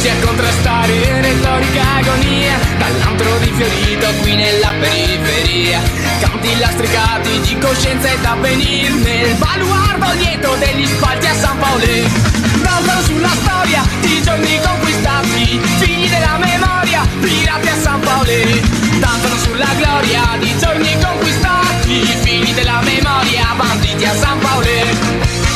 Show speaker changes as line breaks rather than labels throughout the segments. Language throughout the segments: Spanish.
Voci a contrastare retorica agonia Dall'antro di Fiorito qui nella periferia. Canti lastricati di coscienza e d'avvenir Nel baluardo lieto degli spalti a San Paolo Danzano sulla storia di giorni conquistati Figli della memoria, pirati a San Paolo Danzano sulla gloria di giorni conquistati Figli della memoria, banditi a San Paolo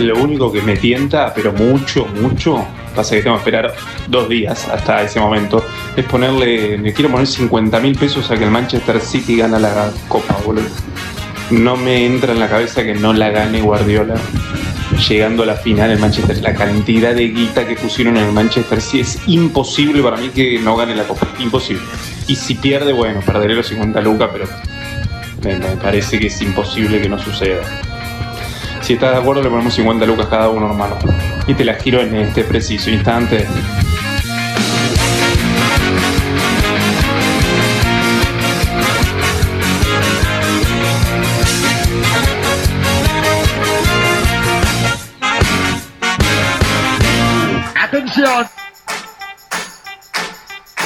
Lo único que me tienta, pero mucho, mucho, pasa que tengo que esperar dos días hasta ese momento, es ponerle, me quiero poner 50 mil pesos a que el Manchester City gana la Copa, boludo. No me entra en la cabeza que no la gane Guardiola. Llegando a la final el Manchester, la cantidad de guita que pusieron en el Manchester City es imposible para mí que no gane la Copa, imposible. Y si pierde, bueno, perderé los 50 lucas, pero me parece que es imposible que no suceda. Si estás de acuerdo, le ponemos 50 lucas cada uno, hermano. Y te la giro en este preciso instante.
¡Atención!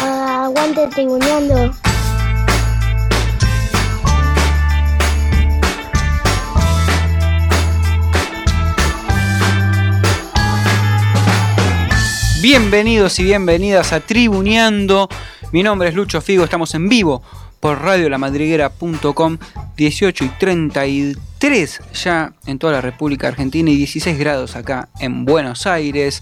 Aguante tribuneando.
Bienvenidos y bienvenidas a Tribuneando. Mi nombre es Lucho Figo, estamos en vivo por radiolamadriguera.com 18 y 33 ya en toda la República Argentina y 16 grados acá en Buenos Aires.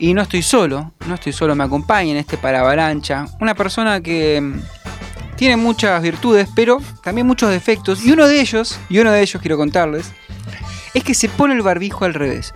Y no estoy solo, no estoy solo, me acompaña en este paravalancha una persona que mm, tiene muchas virtudes, pero también muchos defectos. Y uno de ellos, y uno de ellos quiero contarles, es que se pone el barbijo al revés.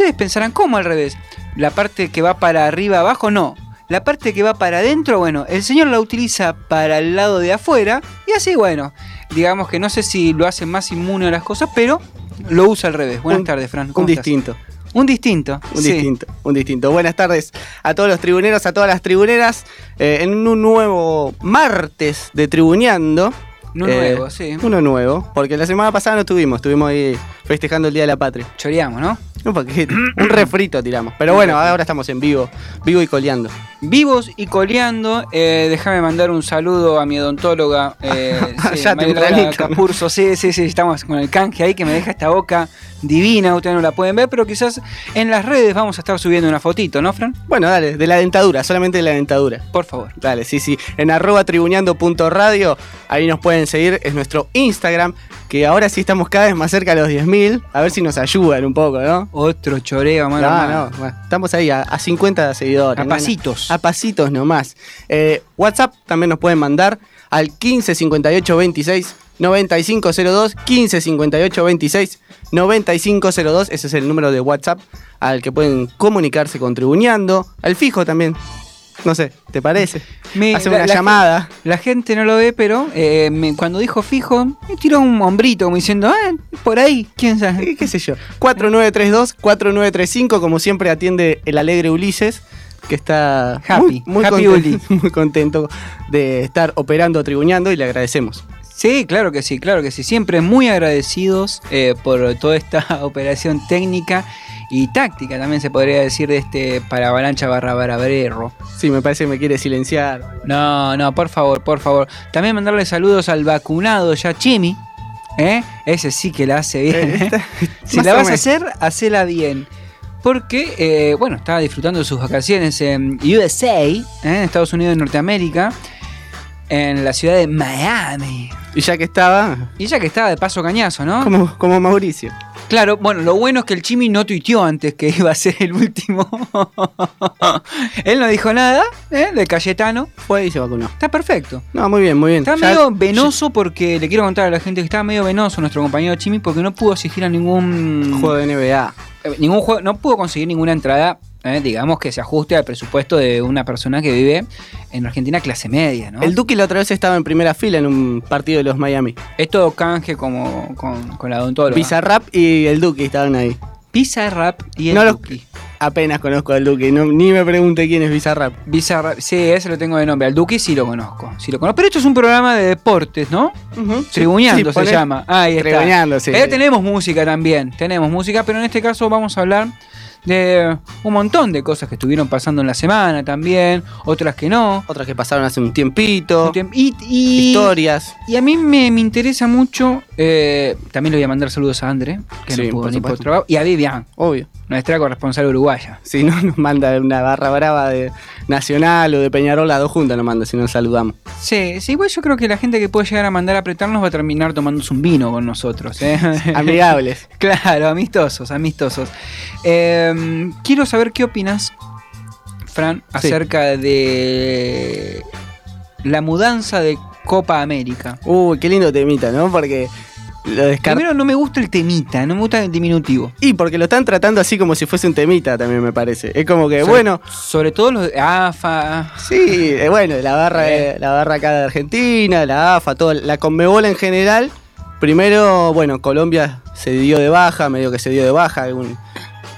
Ustedes pensarán, ¿cómo al revés? La parte que va para arriba abajo, no. La parte que va para adentro, bueno, el señor la utiliza para el lado de afuera y así, bueno, digamos que no sé si lo hace más inmune a las cosas, pero lo usa al revés. Buenas
Un-
tardes, Fran.
Un distinto,
Un distinto.
un
sí.
distinto, un distinto. Buenas tardes a todos los tribuneros, a todas las tribuneras, eh, en un nuevo martes de Tribuneando.
No
Eh,
nuevo, sí.
Uno nuevo, porque la semana pasada no estuvimos, estuvimos ahí festejando el Día de la Patria.
Choreamos, ¿no?
Un poquito, un refrito tiramos. Pero bueno, ahora estamos en vivo, vivo y coleando.
Vivos y coleando, eh, déjame mandar un saludo a mi odontóloga. Eh, sí,
Ya.
Capurso. Sí, sí, sí, estamos con el canje ahí que me deja esta boca divina. Ustedes no la pueden ver, pero quizás en las redes vamos a estar subiendo una fotito, ¿no, Fran?
Bueno, dale, de la dentadura, solamente de la dentadura.
Por favor.
Dale, sí, sí. En arroba tribuneando.radio, ahí nos pueden seguir, es nuestro Instagram, que ahora sí estamos cada vez más cerca de los 10.000. A ver si nos ayudan un poco, ¿no?
Otro choreo, mano.
No,
mano.
no, bueno, estamos ahí a, a 50 seguidores.
A
¿no?
pasitos.
A pasitos nomás. Eh, WhatsApp también nos pueden mandar al 15 58 26 9502. 15 58 26 9502. Ese es el número de WhatsApp al que pueden comunicarse con Tribuneando. Al fijo también. No sé, ¿te parece?
Me-
Hace
la-
una
la
llamada.
La gente no lo ve, pero eh, me- cuando dijo fijo, me tiró un hombrito como diciendo, ah, por ahí, quién sabe.
¿Qué sé yo? 4932 4935, como siempre atiende el alegre Ulises, que está
Happy,
muy, muy
happy
contento, muy contento de estar operando, tribuñando y le agradecemos.
Sí, claro que sí, claro que sí. Siempre muy agradecidos eh, por toda esta operación técnica y táctica, también se podría decir, de este paravalancha barra barabrero.
Sí, me parece que me quiere silenciar.
No, no, por favor, por favor. También mandarle saludos al vacunado ya Chimi. ¿eh? Ese sí que la hace bien.
Eh,
¿eh?
esta-
Si la vas a hacer, hacela bien. Porque, eh, bueno, estaba disfrutando de sus vacaciones en USA, ¿eh? en Estados Unidos de Norteamérica. En la ciudad de Miami.
Y ya que estaba,
Y ya que estaba de paso cañazo, ¿no?
como, como Mauricio.
Claro, bueno, lo bueno es que el Chimi no tuiteó antes que iba a ser el último. Él no dijo nada, ¿eh? De Cayetano.
Fue y se vacunó.
Está perfecto.
No, muy bien, muy bien.
Está
Ya-
medio venoso porque le quiero contar a la gente que estaba medio venoso nuestro compañero Chimi porque no pudo asistir a ningún
Juego de NBA.
eh, ningún juego, no pudo conseguir ninguna entrada, eh, digamos que se ajuste al presupuesto de una persona que vive en Argentina clase media, ¿no?
El Duque la otra vez estaba en primera fila en un partido de los Miami.
es todo canje como con, con la odontóloga.
Bizarrap y el Duque estaban ahí.
Bizarrap y el
No los-
Duki.
Apenas conozco al Duque, no, ni me pregunte quién es Bizarrap.
Bizarrap, sí, ese lo tengo de nombre. Al Duki sí lo conozco, sí lo conozco. Pero esto es un programa de deportes, ¿no? Tribuñando
Sí,
se
poné-
llama. Ahí está.
Tribuñando, sí.
Tenemos música también, tenemos música, pero en este caso vamos a hablar de un montón de cosas que estuvieron pasando en la semana también, otras que no.
Otras que pasaron hace un tiempito.
Un tiemp- Y, y-
Historias.
y a mí me, me interesa mucho, eh, también le voy a mandar saludos a André, que
Sí,
no pudo venir por trabajo, y a Vivian,
Obvio.
nuestra corresponsal uruguaya.
Si no nos manda una barra brava de Nacional o de Peñarol, las dos juntas nos manda, si nos saludamos.
Sí, sí, igual yo creo que la gente que puede llegar a mandar a apretarnos va a terminar tomándose un vino con nosotros. ¿eh?
Amigables.
Claro, amistosos, amistosos. Eh, quiero saber qué opinas, Fran,
Sí.
acerca de la mudanza de Copa América.
Uy, qué lindo temita, ¿no? Porque lo.
Primero, no me gusta el temita, no me gusta el diminutivo.
Y porque lo están tratando así como si fuese un temita, también me parece. Es como que,
Sobre-
bueno,
Sobre todo los de AFA.
sí, eh, bueno, la barra,
Eh.
eh, la barra acá de Argentina, la AFA, todo, la Conmebol en general. Primero, bueno, Colombia se dio de baja, medio que se dio de baja, algún,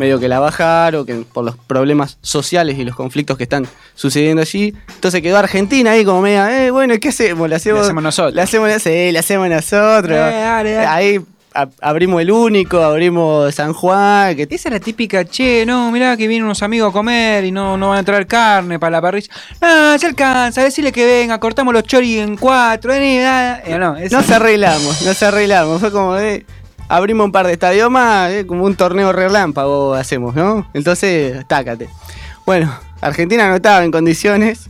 medio que la bajaron, que por los problemas sociales y los conflictos que están sucediendo allí. Entonces quedó Argentina ahí como media, eh, bueno, ¿qué hacemos? ¿Le hacemos,
Le hacemos nosotros.
Le hacemos, sí, le hacemos nosotros.
Eh, dale, dale.
Ahí a- abrimos el único, abrimos San Juan, que
Esa es la típica, che, no, mirá que vienen unos amigos a comer y no, no van a traer carne para la parrilla. No, se alcanza, decirle que venga, cortamos los choris en cuatro, dale. Eh, no, esa-
Nos arreglamos, nos arreglamos. Fue como de. Abrimos un par de estadios más, eh, como un torneo relámpago hacemos, ¿no? Entonces, tácate. Bueno, Argentina no estaba en condiciones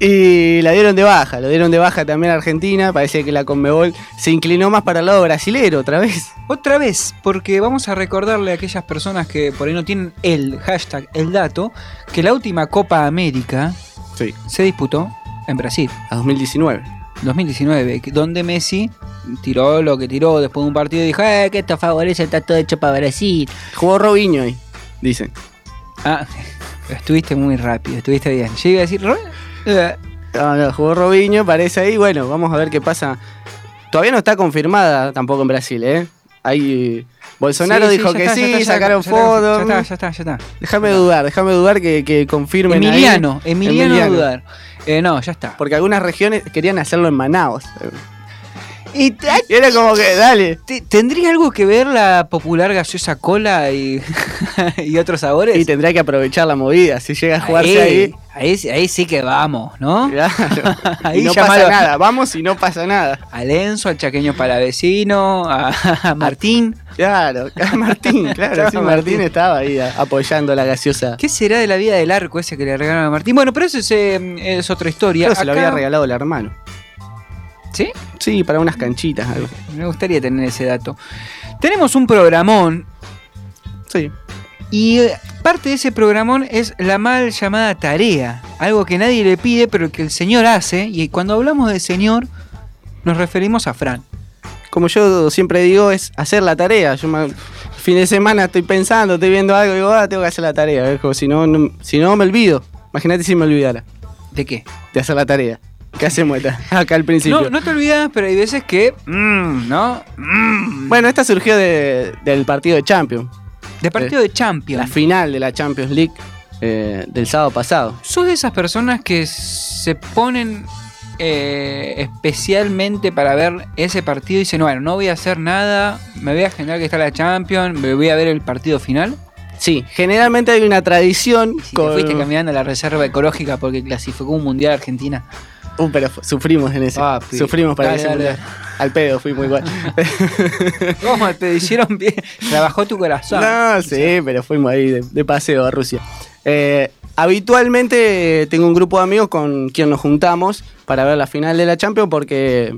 y la dieron de baja. Lo dieron de baja también a Argentina. Parece que la Conmebol se inclinó más para el lado brasilero otra vez.
Otra vez, porque vamos a recordarle a aquellas personas que por ahí no tienen el hashtag, el dato, que la última Copa América
Sí.
se disputó en Brasil,
A 2019.
2019, que- donde Messi tiró lo que tiró después de un partido y dijo, eh, que esto favorece, está todo hecho para Brasil.
Jugó Robinho ahí, dicen.
Ah, estuviste muy rápido, estuviste bien. Yo iba a decir, "Ro- eh,
No, no, jugó Robinho, parece ahí. Bueno, vamos a ver qué pasa. Todavía no está confirmada tampoco en Brasil, ¿eh? Ahí. Bolsonaro
sí, sí,
dijo que
está,
sí,
está,
sacaron
está,
fotos.
Ya está, ya está, ya está.
Déjame dudar, déjame dudar que, que confirmen. ahí.
Emiliano, Emiliano,
Emiliano.
dudar. Eh, no, ya está.
Porque algunas regiones querían hacerlo en Manaus.
Y,
era como que, dale.
te- ¿Tendría algo que ver la popular gaseosa cola y, y otros sabores?
Y tendrá que aprovechar la movida. Si llega a jugarse
ahí,
ahí.
ahí, sí- ahí sí que vamos, ¿no?
claro.
Ahí
y no
llamalo.
pasa nada. Vamos y no pasa nada.
A Lenzo, al chaqueño palavecino, a, a Martín.
Claro, a Martín, claro. Sí,
Martín.
Martín estaba ahí apoyando la gaseosa.
¿Qué será de la vida del arco ese que le regalaron a Martín? Bueno, pero eso es, eh, es otra historia.
Se lo había regalado el hermano.
¿Sí?
Sí, para unas canchitas. algo.
Me gustaría tener ese dato. Tenemos un programón
Sí.
y eh, parte de ese programón es la mal llamada tarea. Algo que nadie le pide, pero que el señor hace. Y cuando hablamos de señor, nos referimos a Fran.
Como yo siempre digo, es hacer la tarea. Yo me- fin de semana estoy pensando, estoy viendo algo y digo, ah, tengo que hacer la tarea. Si no, no- si no me olvido. Imagínate si me olvidara
¿De qué?
de hacer la tarea. ¿Qué hacemos acá, acá al principio?
No, no te olvidas, pero hay veces que. mm, ¿No? Mm.
Bueno, esta surgió de- del partido de Champions.
de partido de
La
Champions.
final de la Champions League eh, del sábado pasado.
¿Sos de esas personas que se ponen eh, especialmente para ver ese partido y dicen, bueno, no voy a hacer nada, me voy a generar que está la Champions, me voy a ver el partido final?
Sí, generalmente hay una tradición.
Si
con-
te fuiste caminando a la reserva ecológica porque clasificó un mundial Argentina.
Uh, pero sufrimos en ese. Sufrimos para
dale,
ese
dale.
Al pedo fuimos igual.
¿Cómo te hicieron bien? Trabajó tu corazón.
No, sí, pero fuimos ahí de, de paseo a Rusia. Eh, habitualmente tengo un grupo de amigos con quien nos juntamos para ver la final de la Champions porque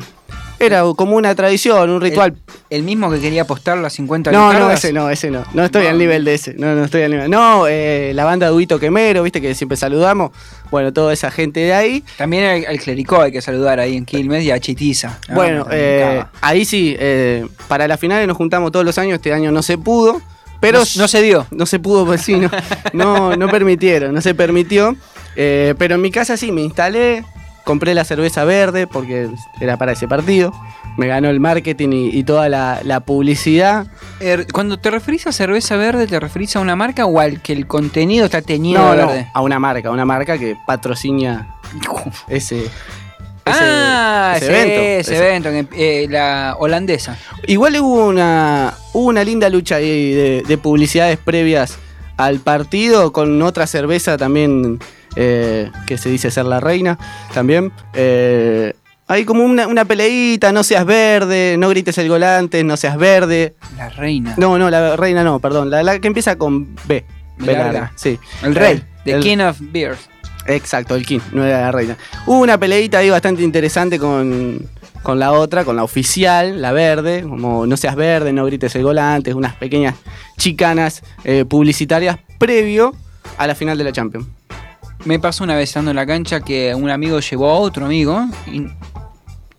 era como una tradición, un ritual.
El mismo que quería apostar las 50
No, no, ese no, ese no. No estoy
No.
al nivel de ese. No, no estoy al nivel. No, eh, la banda de Huito Quemero, viste que siempre saludamos. Bueno, toda esa gente de ahí.
También al, al clericó hay que saludar ahí en Quilmes y a Chitiza. No,
bueno, eh, ahí sí, eh, para la final nos juntamos todos los años. Este año no se pudo. Pero
no, no se dio.
No se pudo, pues sí, no, no, no permitieron, no se permitió. Eh, pero en mi casa sí, me instalé, compré la cerveza verde porque era para ese partido. Me ganó el marketing y, y toda la, la publicidad.
Er, Cuando te referís a cerveza verde, ¿te referís a una marca o al que el contenido está teñido
No,
de
no,
verde?
a una marca, una marca que patrocina ese, ese,
ah,
ese evento.
ese
Ese-
evento, que, eh, la holandesa.
Igual hubo una, hubo una linda lucha ahí de, de publicidades previas al partido con otra cerveza también eh, que se dice ser la reina también. Eh, hay como una, una peleita, no seas verde, no grites el gol antes, no seas verde.
La reina.
No, no, la reina no, perdón, la, la que empieza con B.
B
B
larga.
larga, sí.
El rey. The
el-
King of Beers.
Exacto, el King, no era la reina. Hubo una peleita ahí bastante interesante con, con la otra, con la oficial, la verde, como no seas verde, no grites el gol antes, unas pequeñas chicanas eh, publicitarias previo a la final de la Champions.
Me pasó una vez estando en la cancha que un amigo llevó a otro amigo y,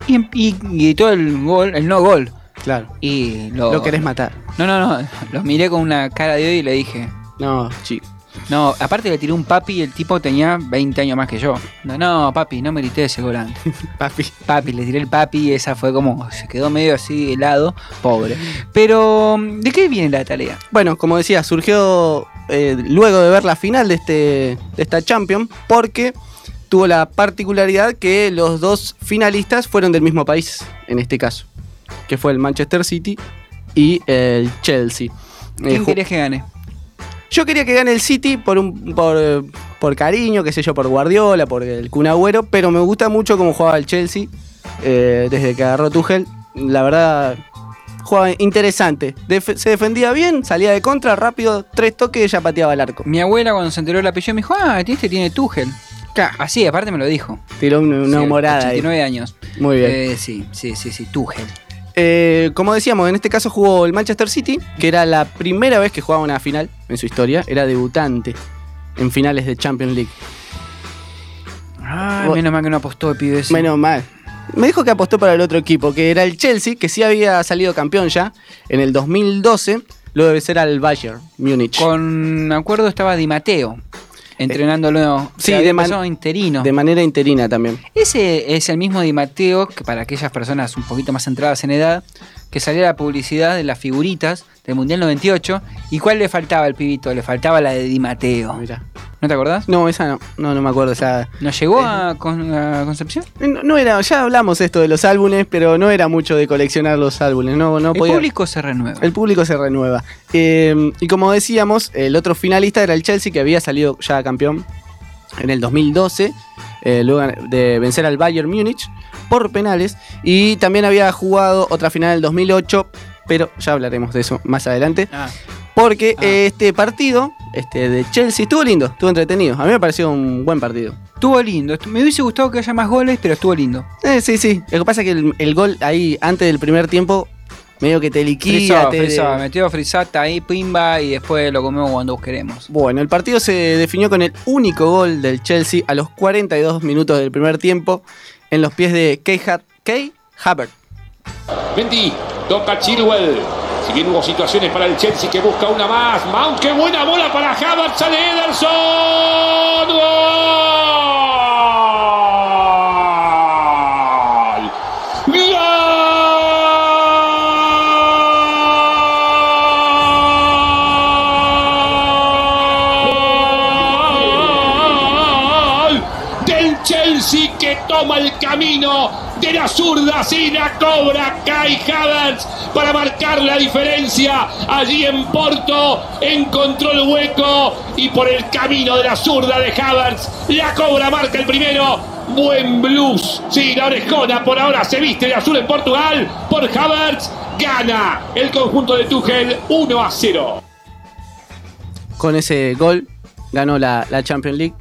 y, y gritó el gol, el no gol.
Claro.
Y lo,
Lo querés matar.
No, no, no. Lo miré con una cara de odio y le dije.
No, chico.
No, aparte le tiré un papi y el tipo tenía 20 años más que yo. No, no, papi, no me grité ese gol antes.
Papi.
Papi, le tiré el papi y esa fue como. Se quedó medio así helado, pobre. Pero, ¿de qué viene la tarea?
Bueno, como decía, surgió eh, luego de ver la final de, este, de esta Champions, porque tuvo la particularidad que los dos finalistas fueron del mismo país, en este caso, que fue el Manchester City y el Chelsea. Eh,
¿Quién
ju-
querés que gane?
Yo quería que gane el City por, un, por, eh, por cariño, qué sé yo, por Guardiola, por el Kun Agüero, pero me gusta mucho cómo jugaba el Chelsea eh, desde que agarró Tuchel. La verdad, jugaba interesante. Def- se defendía bien, salía de contra, rápido, tres toques y ya pateaba el arco.
Mi abuela cuando se enteró del apellido me dijo, ah, este tiene Tuchel. Así, aparte me lo dijo.
Tiró una,
Sí,
humorada ahí.
89 años.
Muy bien.
Eh, sí, sí, sí, sí, Tuchel.
Eh, como decíamos, en este caso jugó el Manchester City, que era la primera vez que jugaba una final en su historia. Era debutante en finales de Champions League.
Menos mal que no apostó el pibe ese.
Menos mal. Me dijo que apostó para el otro equipo, que era el Chelsea, que sí había salido campeón ya en el 2012, luego de ser al Bayern Múnich.
Con acuerdo estaba Di Mateo entrenándolo.
sí,
Sí,
de
de
man-
interino.
De manera interina también.
Ese es el mismo Di Mateo que para aquellas personas un poquito más centradas en edad, que salía la publicidad de las figuritas del Mundial 98. ¿Y cuál le faltaba al pibito? Le faltaba la de Di Mateo.
Mirá.
¿No te acordás?
No, esa no, no, no me acuerdo. Esa,
¿No llegó a, Con- a Concepción?
no, no era, ya hablamos esto de los álbumes, pero no era mucho de coleccionar los álbumes. No, no
el
podía-
público se renueva.
El público se renueva. Eh, y como decíamos, el otro finalista era el Chelsea, que había salido ya campeón en el 2012, eh, luego de vencer al Bayern Múnich por penales. Y también había jugado otra final en el 2008, pero ya hablaremos de eso más adelante.
Ah,
Porque
Ah.
eh, este partido, este de Chelsea, estuvo lindo, estuvo entretenido. A mí me pareció un buen partido.
estuvo lindo. Me hubiese gustado que haya más goles, pero estuvo lindo.
Eh, sí, sí. Lo que pasa es que el, el gol ahí, antes del primer tiempo, medio que te liquida.
Frisó,
te-
frisó. Metió frisata ahí, pimba, y después lo comemos cuando queremos.
Bueno, el partido se definió con el único gol del Chelsea a los 42 minutos del primer tiempo en los pies de Kay, Kay Havertz.
Mendy, toca Chilwell. Si bien hubo situaciones para el Chelsea que busca una más. Mount, qué buena bola para Havertz, sale Ederson. ¡Gol! ¡Gol! Del Chelsea que toma el camino de la zurda sin la cobra Kai Havertz para marcar la diferencia allí en Porto encontró el hueco y por el camino de la zurda de Havertz la cobra marca el primero Buen blues. Sí, la orejona por ahora se viste de azul en Portugal. Por Havertz gana el conjunto de Tuchel 1 a 0.
Con ese gol ganó la, la Champions League.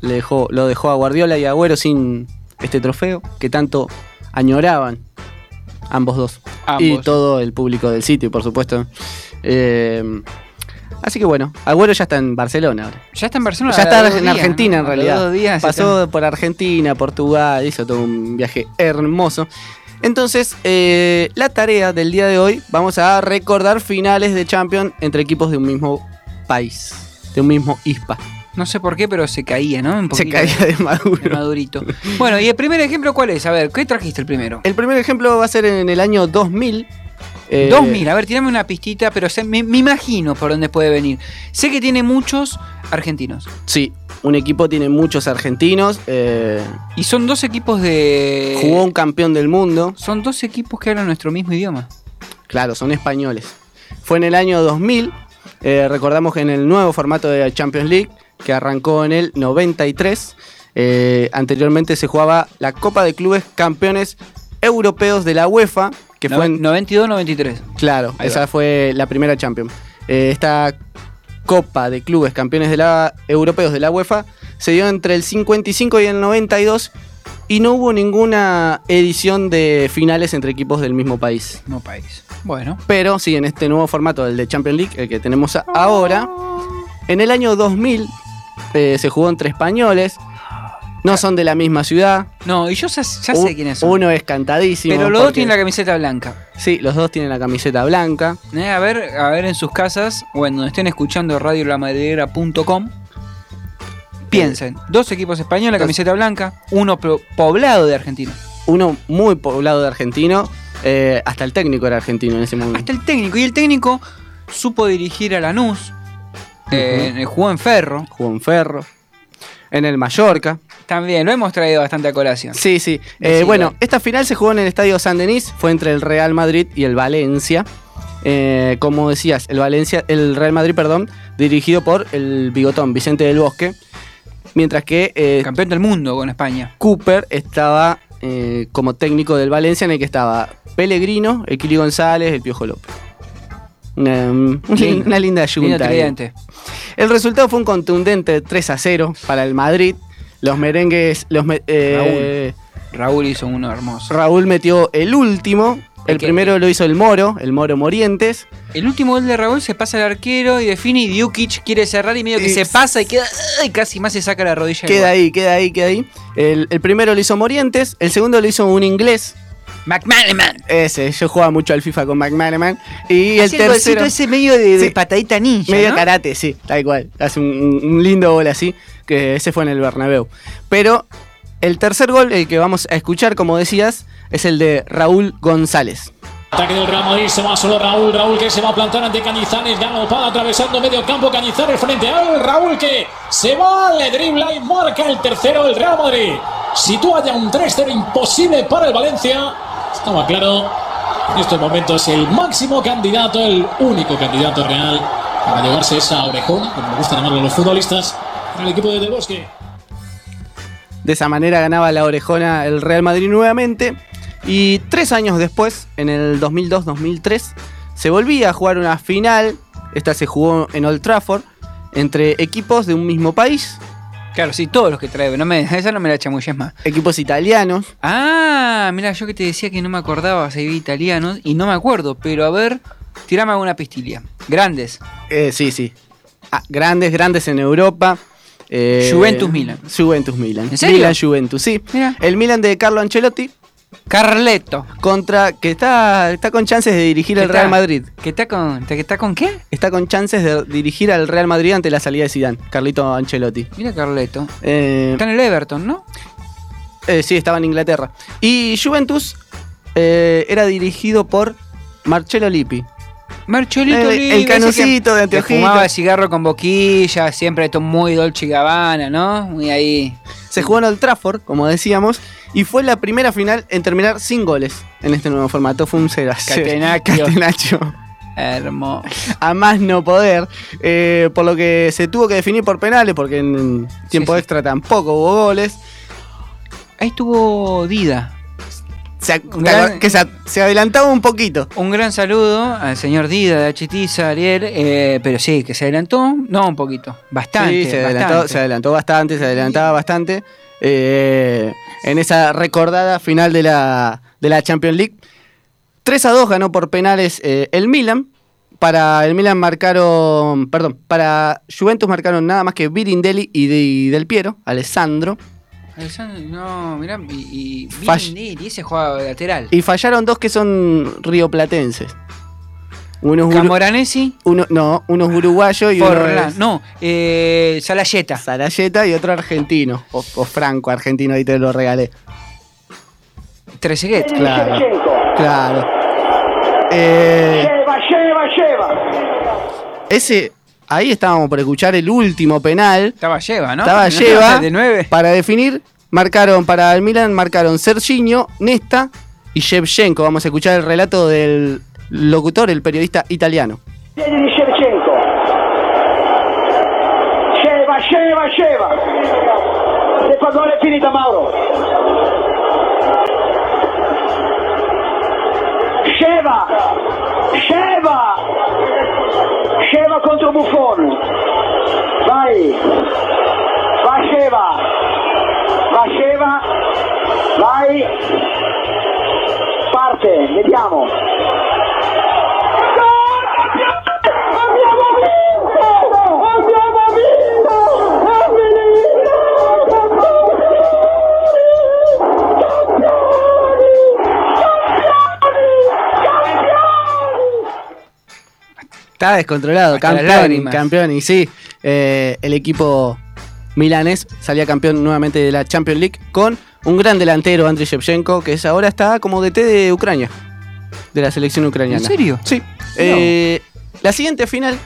Le dejó, lo dejó a Guardiola y a Agüero sin este trofeo que tanto añoraban ambos dos.
Ambos.
Y todo el público del sitio, por supuesto. Eh, así que bueno, Agüero ya está en Barcelona ahora.
Ya está en Barcelona.
Ya está en
días,
Argentina
¿no?
en realidad.
dos días
Pasó por Argentina, Portugal, hizo todo un viaje hermoso. Entonces, eh, la tarea del día de hoy, vamos a recordar finales de Champions entre equipos de un mismo país, de un mismo ISPA.
No sé por qué, pero se caía, ¿no? Un
Se caía de
de
Maduro.
madurito. Bueno, ¿y el primer ejemplo cuál es? A ver, ¿qué trajiste el primero?
El primer ejemplo va a ser en el año 2000. eh,
2000, a ver, tirame una pistita, pero me imagino por dónde puede venir. Sé que tiene muchos argentinos.
Sí, un equipo tiene muchos argentinos. eh,
Y son dos equipos de.
jugó un campeón del mundo.
Son dos equipos que hablan nuestro mismo idioma.
Claro, son españoles. Fue en el año 2000. eh, recordamos que en el nuevo formato de Champions League, que arrancó en el 93, eh, anteriormente se jugaba la Copa de Clubes Campeones Europeos de la UEFA, que fue en,
92-93.
Claro,
Ahí
esa
va.
fue la primera Champions. Eh, esta Copa de Clubes Campeones de la, Europeos de la UEFA se dio entre el 55 y el 92 y no hubo ninguna edición de finales entre equipos del mismo país.
No país. Bueno.
Pero sí, en este nuevo formato del de Champions League, el que tenemos ahora, en el año 2000 eh, se jugó entre españoles. No son de la misma ciudad.
No, y yo ya, sé quiénes son.
Uno es cantadísimo.
pero los dos tienen la camiseta blanca.
Sí, los dos tienen la camiseta blanca.
Eh, a ver, a ver en sus casas o en donde estén escuchando radiolamadriguera.com. Piensen, dos equipos españoles,
Dos.
camiseta blanca, uno poblado de argentinos.
Uno muy poblado de argentino. eh, hasta el técnico era argentino en ese momento.
Hasta el técnico, y el técnico supo dirigir a Lanús, eh, jugó en Ferro,
Jugó en Ferro. En el Mallorca.
también, lo hemos traído bastante a colación.
Sí, sí. Eh, bueno, esta final se jugó en el Estadio San Denis. Fue entre el Real Madrid y el Valencia. Eh, como decías, el Valencia, el Real Madrid, perdón, dirigido por el bigotón Vicente del Bosque. Mientras que eh,
Campeón del mundo con España.
Cooper estaba eh, como técnico del Valencia, en el que estaba Pellegrino, el Kili González, el Piojo López. Una,
Lindo.
una linda yunta. El resultado fue un contundente 3 a 0 para el Madrid. Los merengues. Los me- eh,
Raúl hizo uno hermoso.
Raúl metió el último. El primero lo hizo el Moro, el Moro Morientes.
El último gol de Raúl se pasa al arquero y define y Dukic quiere cerrar y medio que
Y-
se pasa y queda y casi más se saca la rodilla.
Queda ahí, queda ahí, queda ahí. El, el primero lo hizo Morientes. El segundo lo hizo un inglés.
McManaman.
Ese, yo jugaba mucho al FIFA con McManaman. Y el
Hacía el
tercero.
ese medio de, de
Sí.
patadita ninja.
Medio
¿no?
karate, sí, tal cual. Hace un, lindo gol así, que ese fue en el Bernabéu. Pero el tercer gol, el que vamos a escuchar, como decías, es el de Raúl González.
Ataque del Real Madrid, se va solo Raúl, Raúl que se va a plantar ante Cañizares, Galopada atravesando medio campo, Cañizares frente al Raúl que se va, le dribla y marca el tercero el Real Madrid. Sitúa ya un 3-0 imposible para el Valencia. Estaba claro, en estos momentos el máximo candidato, el único candidato real para llevarse esa orejona, como me gusta llamarlo los futbolistas, para el equipo de Del Bosque.
De esa manera ganaba la orejona el Real Madrid nuevamente. Y tres años después, en el 2002-2003, se volvía a jugar una final. Esta se jugó en Old Trafford entre equipos de un mismo país,
Claro, sí, todos los que trae. No me, esa no me la chamulles más.
equipos italianos.
Ah, mira, yo que te decía que no me acordaba si había italianos y no me acuerdo, pero a ver, tirame alguna pistilia. Grandes.
Eh, sí, sí. Ah, grandes, grandes en Europa. Eh,
Juventus Milan.
Juventus Milan.
¿En serio?
Milan Juventus, sí.
Mira.
El Milan de Carlo Ancelotti
Carleto.
contra que está, está con chances de dirigir
¿Qué
al Real? Madrid.
¿Que está con, que está con qué?
Está con chances de dirigir al Real Madrid ante la salida de Zidane, Carlito Ancelotti.
Mira Carleto.
Eh,
Está en el Everton, ¿no?
eh, sí, estaba en Inglaterra. Y Juventus eh, era dirigido por Marcello Lippi.
Marcholito
El-
Livi,
el
ese
canucito de
que
anteojito.
Fumaba cigarro con boquilla, siempre esto muy Dolce y Gabbana, ¿no? Muy ahí.
Se jugó en Old Trafford, como decíamos, y fue la primera final en terminar sin goles en este nuevo formato. Fue un 0 a 0.
Catenaccio.
Catenaccio.
Hermoso.
A más no poder. eh, por lo que se tuvo que definir por penales, porque en tiempo
Sí, sí.
extra tampoco hubo goles.
ahí estuvo Dida.
Se
gran-
que se, se adelantaba un poquito.
Un gran saludo al señor Dida de Achitiza, Ariel, eh, pero sí, que se adelantó, no un poquito, bastante.
Sí, se adelantó,
bastante.
se adelantó bastante, se adelantaba bastante. Eh, en esa recordada final de la, de la Champions League. 3 a 2 ganó por penales eh, el Milan. Para el Milan marcaron, perdón, para Juventus marcaron nada más que Birindelli y, y Del Piero, Alessandro.
Alessandro, no, mirá, y, y ese jugaba lateral.
Y fallaron dos que son rioplatenses. Uno es uru-
Camoranesi,
uno, no, uno es uruguayo y uno
Forlán,
es
no, eh, Salayeta.
Sarayeta y otro argentino. O, o franco argentino, ahí te lo regalé.
Trezeguet.
Claro. Claro. Eh, ese, ahí estábamos por escuchar el último penal.
Estaba lleva, ¿no?
Estaba lleva.
De nueve.
Para definir, marcaron para el Milan, marcaron Serginho, Nesta y Shevchenko. Vamos a escuchar el relato del locutor, el periodista italiano.
Piedi di Shevchenko. Sceva, sceva, sceva. Il pallone è finita Mauro. Sceva. Sceva. Sceva contro Buffon. Vai. Va Sceva. Va Sceva. Vai. Parte, vediamo.
Está descontrolado,
Hasta
campeón, campeón. Y sí, eh, el equipo milanés salía campeón nuevamente de la Champions League con un gran delantero, Andriy Shevchenko, que es ahora está como DT de Ucrania, de la selección ucraniana.
¿En serio?
Sí. Eh, la siguiente final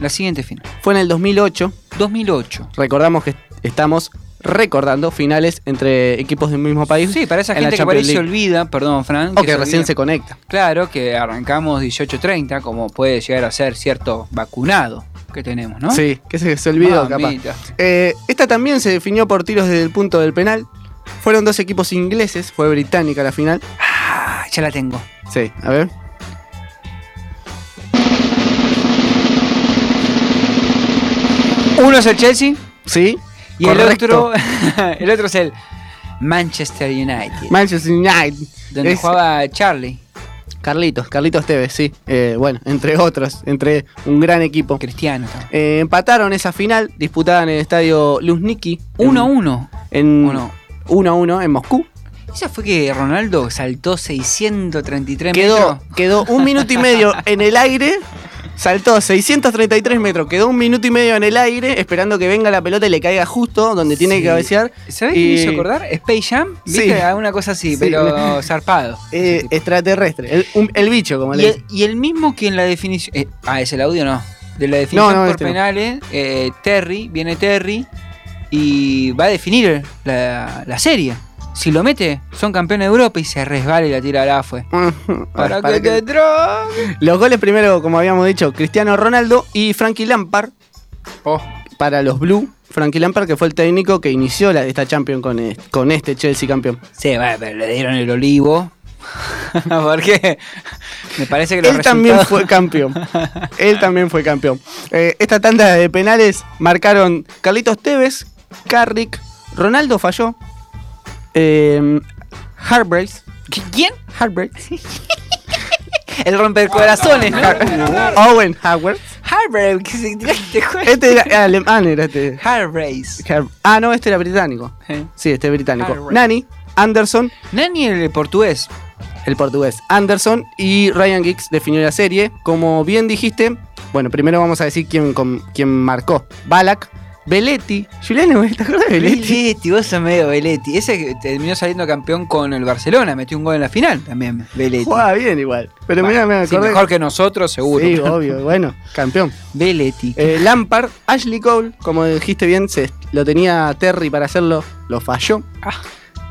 La siguiente final.
fue en el 2008.
2008.
Recordamos que estamos recordando finales entre equipos del mismo país.
Sí, para esa gente que por ahí
Champions
se
League.
olvida, perdón, Fran.
O que
se
recién se conecta.
Claro, que arrancamos 18.30, como puede llegar a ser cierto vacunado que tenemos, ¿no?
Sí, que se, se olvidó capaz. Eh, esta también se definió por tiros desde el punto del penal. Fueron dos equipos ingleses, fue británica la final.
Ah, ya la tengo.
Sí, a ver.
Uno es el Chelsea
Sí.
Y
correcto.
el otro el otro es el Manchester United,
Manchester United.
donde
Es
jugaba Charlie,
Carlitos, Carlitos Tevez, sí. Eh, bueno, entre otros, entre un gran equipo.
Cristiano.
Eh, empataron esa final, disputada en el estadio Luzniki.
1 a 1.
En
¿O no?
1 a 1 en Moscú.
Esa fue que Ronaldo saltó 633
Quedó,
metros.
quedó un minuto y medio en el aire. Saltó 633 metros, quedó un minuto y medio en el aire esperando que venga la pelota y le caiga justo donde tiene
Sí.
que cabecear.
¿Sabés qué
Y-
me hizo acordar? Space Jam,
Sí.
¿viste? Una cosa así,
Sí.
pero zarpado.
Eh, extraterrestre, el, un- el bicho, como
y,
le
el, y el mismo que en la definición. eh, ah, es el audio, no. De la definición
No, no,
por
este
penales, eh, Terry, viene Terry y va a definir la, la serie. Si lo mete, son campeones de Europa y se resbala y la tira al AFE. Para,
Para
que
que-
te drogue.
Los goles primero, como habíamos dicho, Cristiano Ronaldo y Frankie Lampard
Oh,
para los Blue. Frankie Lampard, que fue el técnico que inició la, esta Champions con, es- con este Chelsea campeón.
sí, pero le dieron el olivo. Porque me parece que los
Él también fue campeón. Él también fue campeón. Eh, esta tanda de penales marcaron Carlitos Tevez, Carrick, Ronaldo falló, eh, Harbrace,
¿Quién?
Harbrace,
El rompercorazones, ¿no?
Owen Howard.
Se este
era alemán, era este. Har- ah, no, este era británico. Sí, este es británico. Nani, Anderson,
Nani el portugués.
el portugués. Anderson y Ryan Giggs definió la serie. Como bien dijiste, bueno, primero vamos a decir quién, quién marcó. Balak, Belletti, Juliano, ¿te acuerdas de Belletti?
Belletti, vos sos medio Belletti. Ese que terminó saliendo campeón con el Barcelona, metió un gol en la final también, Belletti.
Jugaba bien igual. Pero
Bueno,
mira, me
sí,
acordé.
mejor que nosotros, seguro.
Sí, obvio, bueno, campeón.
Belletti.
Eh, Lampard, Ashley Cole, como dijiste bien, se, lo tenía Terry para hacerlo, lo falló.
Ah.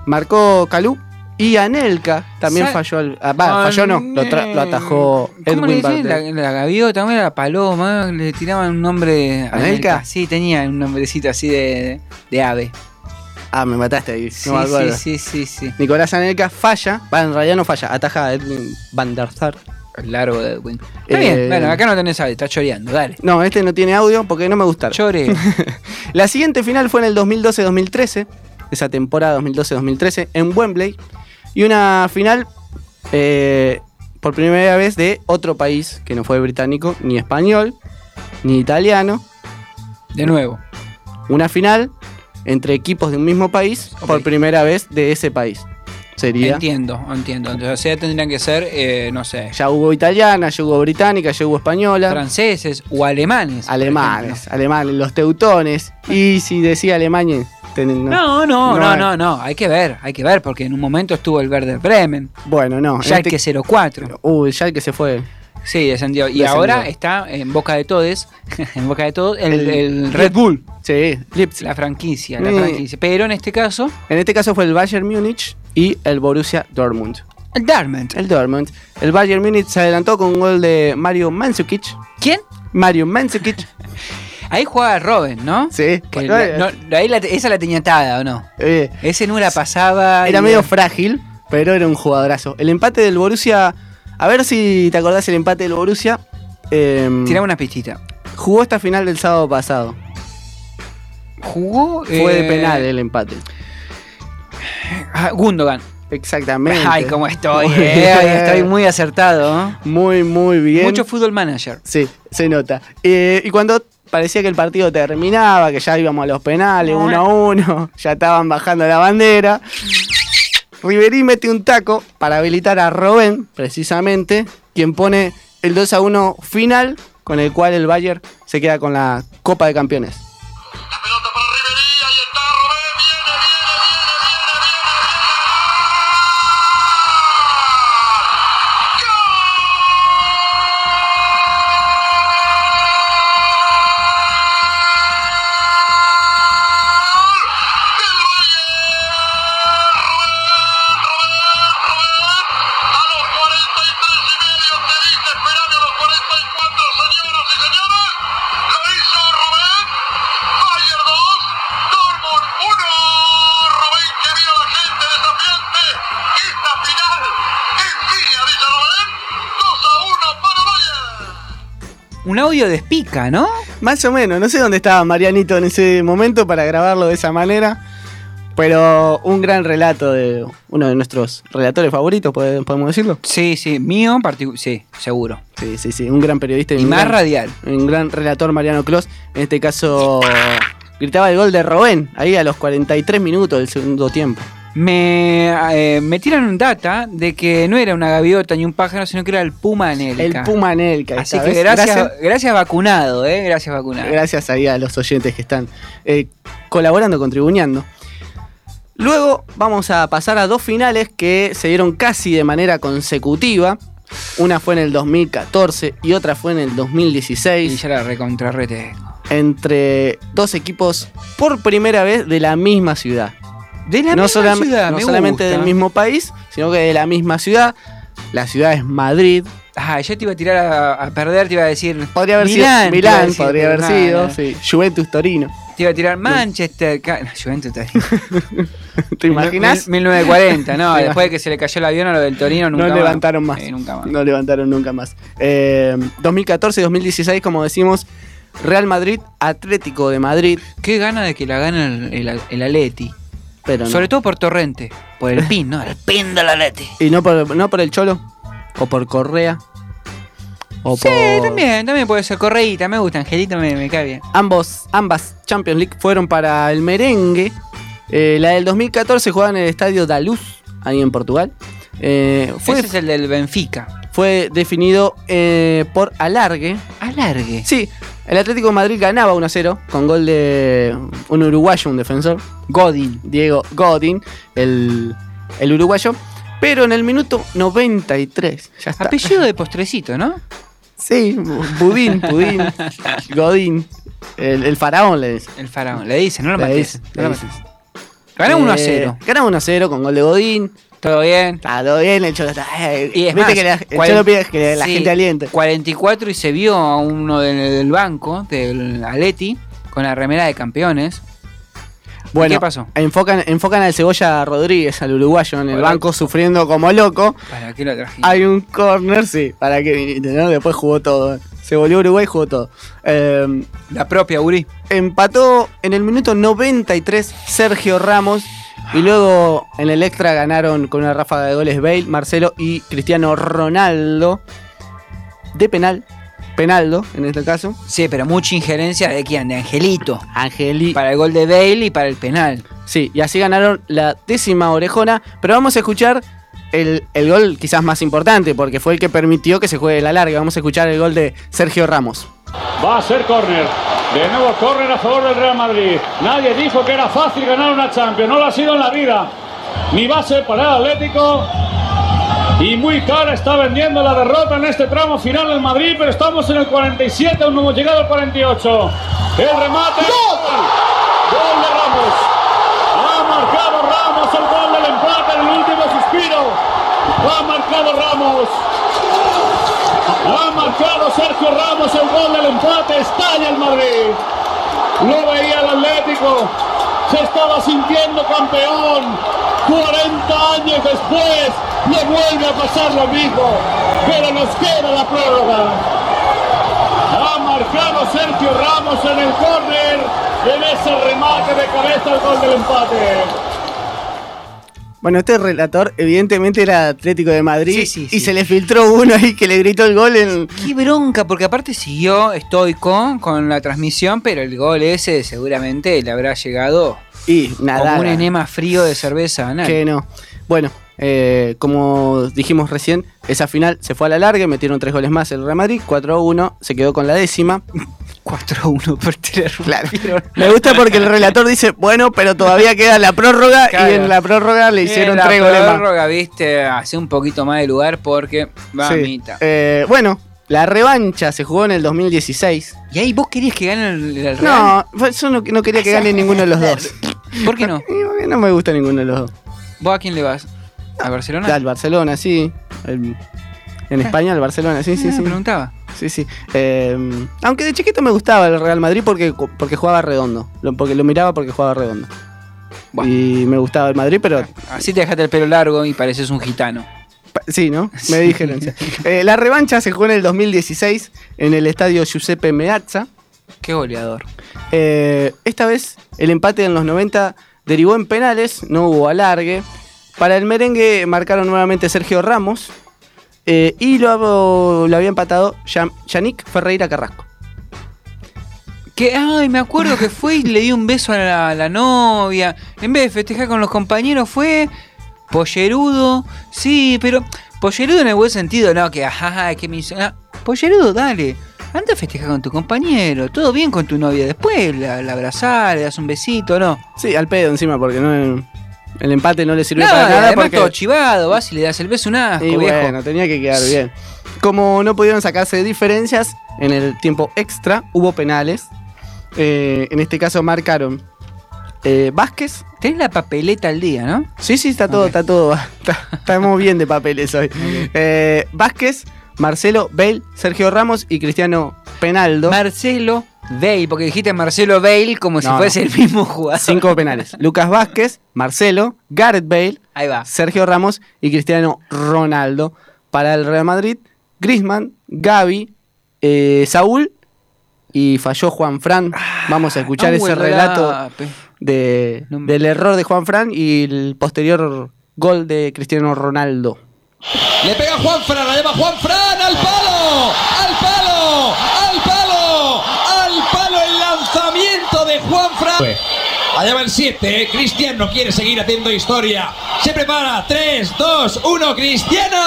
Marcó Calú y Anelka también falló. al- ah, va, falló no, lo, tra- lo atajó
¿Cómo le
Edwin
decían? La,
Bartel.
la gaviota, ¿cómo era la paloma? Le tiraban un nombre.
¿Anelka?
Sí, tenía un nombrecito así de, de ave.
Ah, me mataste ahí.
Sí,
no me acuerdo.
sí, sí, sí, sí.
Nicolás Anelka falla, va, en realidad no falla, ataja a Edwin van der Sar.
El largo de Edwin. Está
Eh,
bien, bueno, acá no tenés audio, está choreando, dale.
No, este no tiene audio porque no me gustaron.
Chore.
La siguiente final fue en el 2012-2013, esa temporada 2012-2013, en Wembley. Y una final eh, por primera vez de otro país que no fue británico, ni español, ni italiano.
De nuevo.
Una final entre equipos de un mismo país por primera vez de ese país. Sería.
Entiendo, entiendo. Entonces, o sea, tendrían que ser, eh, no sé,
Ya hubo italiana, ya hubo británica, ya hubo española.
franceses o alemanes.
Alemanes, alemanes, los teutones. Y si decía Alemania, ten-
No, no,
No
no, no, no, hay que ver, hay que ver, porque en un momento estuvo el Werder Bremen,
Bueno, no. en
Schalke
este-
04.
Uy, ya que se fue.
Sí, descendió. Y
Descendió.
ahora está en boca de todos, en boca de todos, el,
El-
el Red Bull,
Sí,
la franquicia, la
Mm.
franquicia. Pero en este caso,
En este caso fue el Bayern Múnich y el Borussia Dortmund.
el Darmond.
El Dortmund. El Bayern Múnich se adelantó con un gol de Mario Mandzukic.
¿Quién?
Mario Mandzukic.
Ahí jugaba Robin, ¿no?
Sí.
Que
Bueno,
la- no, ahí la- esa la tenía atada, ¿o no?
eh,
Ese no la pasaba.
era
y-
medio frágil, pero era un jugadorazo. El empate del Borussia. A ver si te acordás el empate del Borussia. eh,
Tirame una pistita.
jugó esta final del sábado pasado.
Jugó.
Fue de
eh,
penal el empate.
ah, Gundogan.
Exactamente.
Ay, cómo estoy,
Muy
eh. Estoy muy acertado. ¿eh?
Muy, muy bien.
Mucho fútbol manager.
Sí, se nota. Eh, y cuando parecía que el partido terminaba, que ya íbamos a los penales, uno a uno, ya estaban bajando la bandera. Riverí mete un taco para habilitar a Robén, precisamente, quien pone el 2 a 1 final, con el cual el Bayern se queda con la Copa de Campeones.
Audio de espica, ¿no?
Más o menos, no sé dónde estaba Marianito en ese momento para grabarlo de esa manera. Pero un gran relato de uno de nuestros relatores favoritos, ¿pode- podemos decirlo.
Sí, sí. Mío. Sí, seguro.
Sí, sí, sí, un gran periodista
Y más
gran-
radial.
Un gran relator Mariano Clos. En este caso, gritaba el gol de Robén, ahí a los 43 minutos del segundo tiempo.
Me, eh, me tiran un data de que no era una gaviota ni un pájaro, sino que era el puma anelka.
El Puma Nelka.
Así que
vez.
gracias, gracias, vacunado, ¿eh? Gracias vacunado.
Gracias ahí a los oyentes que están eh, colaborando, contribuyendo. Luego vamos a pasar a dos finales que se dieron casi de manera consecutiva. Una fue en el 2014 y otra fue en el
Y
2016.
ya la recontrarrete.
Entre dos equipos por primera vez de la misma ciudad.
De la
no
misma ciudad,
no
me
solamente
gusta.
del mismo país, sino que de la misma ciudad. La ciudad es Madrid.
Ah, yo te iba a tirar a, a perder, te iba a decir.
Podría haber
Milán,
sido Milán,
decir,
podría haber sido. sí. Juventus Torino.
Te iba a tirar Manchester. no, Juventus Torino.
¿Te imaginas?
Mil- 1940, no. Después de que se le cayó el avión a lo del Torino, nunca
no
más.
levantaron más.
Eh, nunca más.
No levantaron nunca más. Eh, 2014 2016, como decimos, Real Madrid, Atlético de Madrid,
Qué gana de que la gane el, el, el Atleti.
Pero no.
Sobre todo por Torrente. Por el pin, ¿no? El pin del Atleti.
Y no por, no por el Cholo, o por Correa, o
Sí,
por...
también, también puede ser. Correíta, me gusta. Angelito me, me cae bien.
Ambos, ambas Champions League fueron para el merengue. Eh, la del 2014 jugaba en el estadio Daluz, ahí en Portugal. Eh, fue,
Ese es el del Benfica.
fue definido eh, por alargue.
Alargue.
Sí, el Atlético de Madrid ganaba 1 a 0 con gol de un uruguayo, un defensor.
Godin.
Diego Godin, el, el uruguayo. Pero en el minuto 93, ya está.
Apellido de postrecito, ¿no?
Sí, Budín, Pudín, Godín. El, el faraón le dice.
El faraón. Le dicen, no lo mates. No. Ganó 1 a
Eh,
0.
Ganaba 1 a 0 con gol de Godín.
Todo bien.
Está todo bien, el Cholo está. eh,
Y es
Viste
más,
que la- el
cuaren-
Cholo pide que la
sí,
gente aliente.
44 y se vio a uno del, del banco, del Aleti, con la remera de campeones.
Bueno,
¿Qué pasó?
Enfocan, enfocan al Cebolla Rodríguez, al uruguayo, en el
Hola.
banco sufriendo como loco.
¿Para qué lo trajiste?
Hay un corner, sí, para que viniste, ¿no? Después jugó todo. Se volvió Uruguay, jugó todo. Eh,
La propia Uri.
empató en el minuto 93 Sergio Ramos. Y luego en el extra ganaron con una ráfaga de goles Bale, Marcelo y Cristiano Ronaldo. De penal. Penaldo, en este caso.
Sí, pero mucha injerencia de quién? De Angelito.
Angeli.
Para el gol de Bale y para el penal.
Sí, y así ganaron la décima orejona. Pero vamos a escuchar el, el gol quizás más importante, porque fue el que permitió que se juegue la larga. Vamos a escuchar el gol de Sergio Ramos.
Va a ser córner. De nuevo córner a favor del Real Madrid. Nadie dijo que era fácil ganar una Champions. No lo ha sido en la vida. Ni va a ser para el Atlético. Y muy cara está vendiendo la derrota en este tramo final en Madrid. Pero estamos en el 47. Aún no hemos llegado al 48. El remate. Gol de Ramos. Ha marcado Ramos el gol del empate en suspiro. Ha marcado Ramos. Ha marcado Sergio Ramos el gol del empate. Estalla el Madrid. Lo veía el Atlético. Se estaba sintiendo campeón. 40 años después le vuelve a pasar lo mismo. Pero nos queda la prórroga. Ha marcado Sergio Ramos en el córner. En ese remate de cabeza el gol del empate.
Bueno, este relator evidentemente era Atlético de Madrid
Sí, sí,
y se le filtró uno ahí que le gritó el gol en...
Qué bronca, porque aparte siguió estoico con la transmisión, pero el gol ese seguramente le habrá llegado
Y nada.
como un enema frío de cerveza anal.
Que no. Bueno, eh, como dijimos recién, esa final se fue a la larga, metieron tres goles más el Real Madrid, 4-1, se quedó con la décima.
4-1 por tirar
Claro. Me gusta porque el relator dice, bueno, pero todavía queda la prórroga
Claro.
y en la prórroga le hicieron
Eh, la
tres goles más.
prórroga, viste, hace un poquito más de lugar porque
Sí.
mamita.
Eh, bueno, la revancha se jugó en el 2016.
Y ahí vos querías que gane el, el Real.
No, yo no, no quería que gane ninguno de los dos.
¿Por qué no?
No me gusta ninguno de los dos.
¿Vos a quién le vas? ¿A Barcelona?
Al Barcelona, sí. El- en España, el Barcelona, sí, sí,
Ah,
sí.
preguntaba.
Sí, sí. Eh, aunque de chiquito me gustaba el Real Madrid porque, porque jugaba redondo. Porque lo miraba porque jugaba redondo.
Bueno.
Y me gustaba el Madrid, pero
Así te dejaste el pelo largo y pareces un gitano.
sí, ¿no? Me dijeron. sí. Eh, la revancha se jugó en el 2016 en el estadio Giuseppe Meazza.
Qué goleador.
Eh, esta vez el empate en los 90 derivó en penales, no hubo alargue. Para el merengue marcaron nuevamente Sergio Ramos eh, y lo, lo había empatado Yan- Yannick Ferreira Carrasco.
Que, ay, me acuerdo que fue y le dio un beso a la, a la novia. En vez de festejar con los compañeros, fue pollerudo. Sí, pero pollerudo en el buen sentido, no, que ajá, que me hizo. no, pollerudo, dale. Anda a festejar con tu compañero. Todo bien con tu novia. Después la, la abrazás, le das un besito, ¿no?
Sí, al pedo encima, porque no, el empate no le sirvió para nada.
además
Porque,
todo chivado, vas y le das el beso un asco,
y
viejo.
bueno, tenía que quedar bien. Como no pudieron sacarse diferencias, en el tiempo extra hubo penales. Eh, en este caso marcaron eh, Vázquez.
Tenés la papeleta al día, ¿no?
Sí, sí, está todo, está todo. está- estamos bien de papeles hoy. Eh, Vázquez, Marcelo, Bale, Sergio Ramos y Cristiano Penaldo.
Marcelo Bale, porque dijiste Marcelo Bale como si
No,
fuese
no.
el mismo jugador.
Cinco penales. Lucas Vázquez, Marcelo, Gareth Bale,
Ahí va.
Sergio Ramos y Cristiano Ronaldo. Para el Real Madrid, Grisman, Gaby, eh, Saúl y falló Juan Fran. Vamos a escuchar
Ah,
ese relato de,
No me-
del error de Juan Fran y el posterior gol de Cristiano Ronaldo.
Le pega Juan Fran, la lleva Juan Fran al palo, al palo, al palo el lanzamiento Allá va el 7, Cristiano quiere seguir haciendo historia. Se prepara, 3, 2, 1, Cristiano.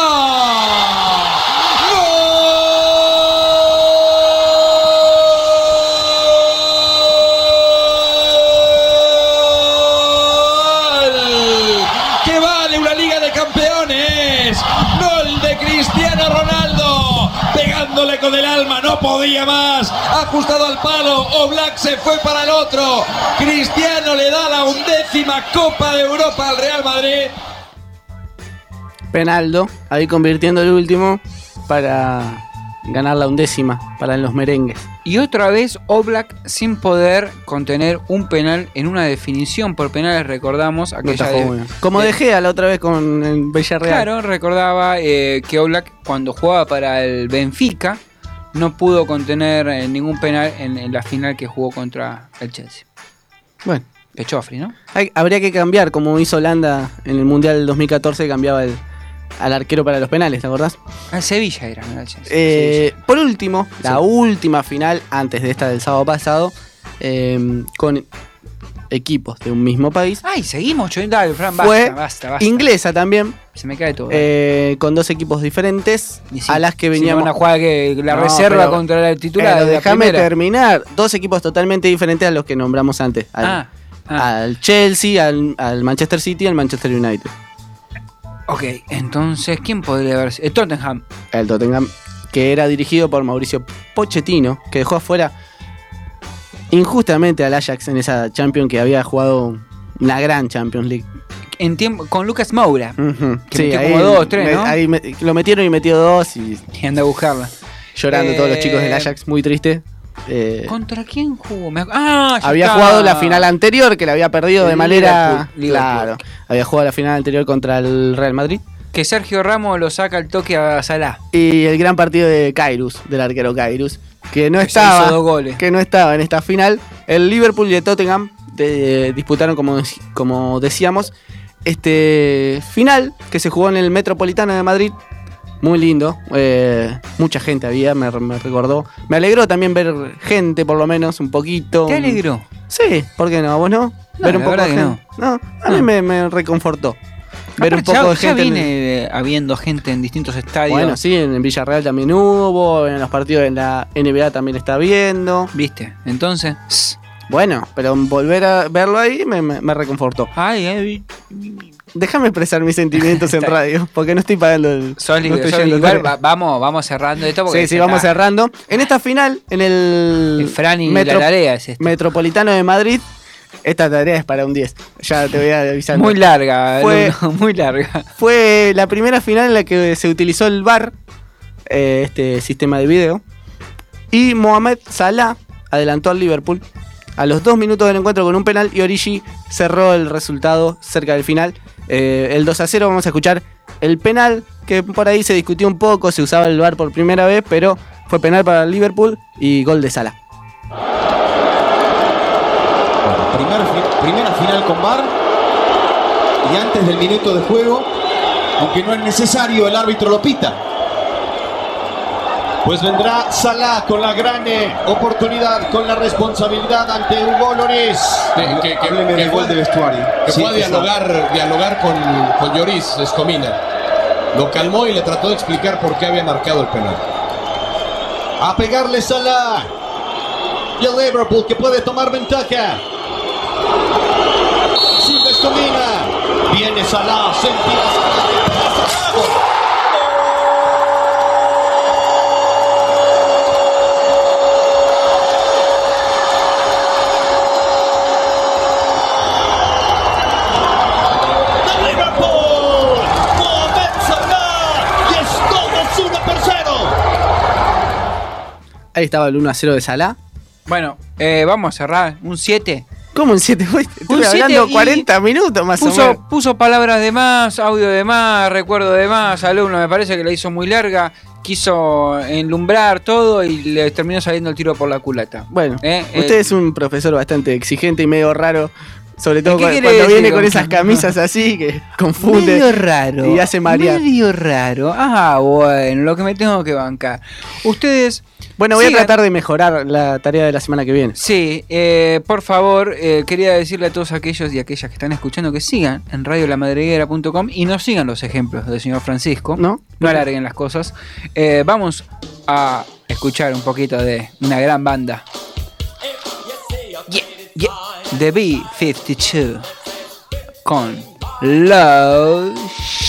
No podía más. Ajustado al palo, Oblak se fue para el otro. Cristiano le da la undécima Copa de Europa al Real Madrid.
Penaldo, ahí convirtiendo el último para ganar la undécima para los merengues.
Y otra vez Oblak sin poder contener un penal en una definición por penales, recordamos aquella de-.
Como
de-
De Gea la otra vez con el Villarreal.
Claro, recordaba eh, que Oblak cuando jugaba para el Benfica no pudo contener eh, ningún penal en, en la final que jugó contra el Chelsea.
Bueno,
Pechofri, ¿no?
hay- habría que cambiar, como hizo Holanda en el Mundial del 2014, cambiaba el, al arquero para los penales, ¿te acordás?
El Sevilla era, no.
Eh, por último, la última final, antes de esta del sábado pasado, eh, con equipos de un mismo país.
Ay, seguimos, Choy. Dale, Fran,
Fue
basta, basta, basta.
Inglesa también,
Se me cae todo.
eh, con dos equipos diferentes, a las que
si
veníamos...
van a jugar que la
No,
reserva contra la titular.
Pero
de la
déjame terminar. Dos equipos totalmente diferentes a los que nombramos antes. Al,
Ah, ah.
al Chelsea, al, al Manchester City y al Manchester United.
Ok, entonces, ¿quién podría haber sido? El Tottenham.
El Tottenham, que era dirigido por Mauricio Pochettino, que dejó afuera injustamente al Ajax en esa Champions que había jugado una gran Champions League.
En tiempo, con Lucas Moura. Que metió como dos, tres,
me-
¿no?
ahí me- lo metieron y metió dos y
Y anda a buscarla.
llorando
Eh,
todos los chicos del Ajax, muy triste. Eh,
¿Contra quién jugó? Me Ah,
había jugado la final anterior que la había perdido de manera.
Liverpool, Liverpool.
Claro. Había jugado la final anterior contra el Real Madrid.
Que Sergio Ramos lo saca al toque a Salah.
Y el gran partido de Kairos, del arquero Kairos, que no
Que
estaba.
hizo dos goles.
Que no estaba en esta final. El Liverpool y el Tottenham de- disputaron, como, como decíamos, este final que se jugó en el Metropolitano de Madrid. Muy lindo. eh, mucha gente había, me, me recordó. Me alegró también ver gente, por lo menos, un poquito.
¿Te alegró?
Sí, ¿por qué no? ¿Vos no?
No,
ver un poco de gente. No, a mí me, me reconfortó. Ver un poco
ya,
de
ya
gente. en-
viene eh, habiendo gente en distintos estadios.
bueno, sí, en Villarreal también hubo, en los partidos en la NBA también está viendo.
¿Viste? Entonces.
Bueno, pero volver a verlo ahí me, me- me reconfortó.
Ay, ay.
Déjame expresar mis sentimientos en radio, porque no estoy pagando el.
Sos
no estoy
Igual va- vamos, vamos cerrando esto porque
Sí, sí, vamos cerrando. En esta final, en el.
El Fran y
Metro-
la es esto.
Metropolitano de Madrid, esta tarea es para un 10. Ya te voy a avisar.
Muy larga,
Fue-
muy larga.
Fue la primera final en la que se utilizó el VAR, eh, este sistema de video. Y Mohamed Salah adelantó al Liverpool a los dos minutos del encuentro con un penal y Origi cerró el resultado cerca del final. Eh, el 2 a 0 vamos a escuchar el penal que por ahí se discutió un poco, se usaba el VAR por primera vez, pero fue penal para el Liverpool y gol de Salah.
Primera final con VAR y antes del minuto de juego, aunque no es necesario, el árbitro lo pita. Pues vendrá Salah con la gran eh, oportunidad, con la responsabilidad ante Hugo Loris.
Que, que, que,
Hábleme
que
del gol
pueda-
de vestuario.
que
Sí,
pueda
está.
dialogar, dialogar con, con Lloris Escomina. Lo calmó y le trató de explicar por qué había marcado el penal.
A pegarle Salah. Y el Liverpool que puede tomar ventaja. Sigue Escomina. Viene Salah. Se Salah. Salah. Gol. De Liverpool. Mohamed Salah. Y es todos 1 por 0.
Ahí estaba el 1 a 0 de Salah.
Bueno, eh, vamos a cerrar. Un 7.
¿Cómo en 7? Estuve hablando
y
40 minutos más o menos.
Puso, puso palabras de más, audio de más, recuerdo de más. Alumno, me parece que la hizo muy larga. Quiso enlumbrar todo y le terminó saliendo el tiro por la culata.
Bueno,
Eh,
usted
eh,
es un profesor bastante exigente y medio raro. Sobre todo
¿Qué
cu-
quiere
cuando viene con esas camisas así que confunde.
Medio raro.
Y hace marear.
Medio raro. Ah, bueno, lo que me tengo que bancar. Ustedes.
Bueno, voy a tratar de mejorar la tarea de la semana que viene.
Sí, eh, por favor, eh, quería decirle a todos aquellos y aquellas que están escuchando que sigan en radiolamadriguera.com y no sigan los ejemplos del señor Francisco.
¿No?
No alarguen las cosas. Eh, vamos a escuchar un poquito de una gran banda. The B52 con low.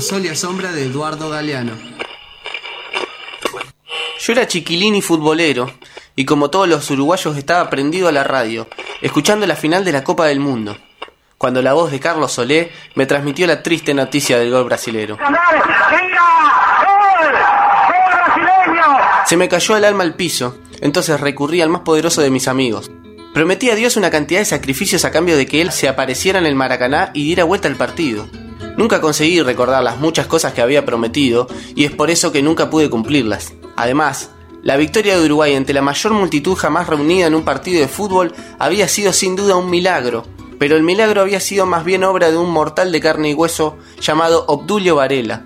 Sol y a sombra de Eduardo Galeano. Yo era chiquilín y futbolero, y como todos los uruguayos estaba prendido a la radio, escuchando la final de la Copa del Mundo, cuando la voz de Carlos Solé me transmitió la triste noticia del gol brasilero. Se me cayó el alma al piso, entonces recurrí al más poderoso de mis amigos. Prometí a Dios una cantidad de sacrificios a cambio de que él se apareciera en el Maracaná y diera vuelta al partido. Nunca conseguí recordar las muchas cosas que había prometido y es por eso que nunca pude cumplirlas. Además, la victoria de Uruguay ante la mayor multitud jamás reunida en un partido de fútbol había sido sin duda un milagro, pero el milagro había sido más bien obra de un mortal de carne y hueso llamado Obdulio Varela.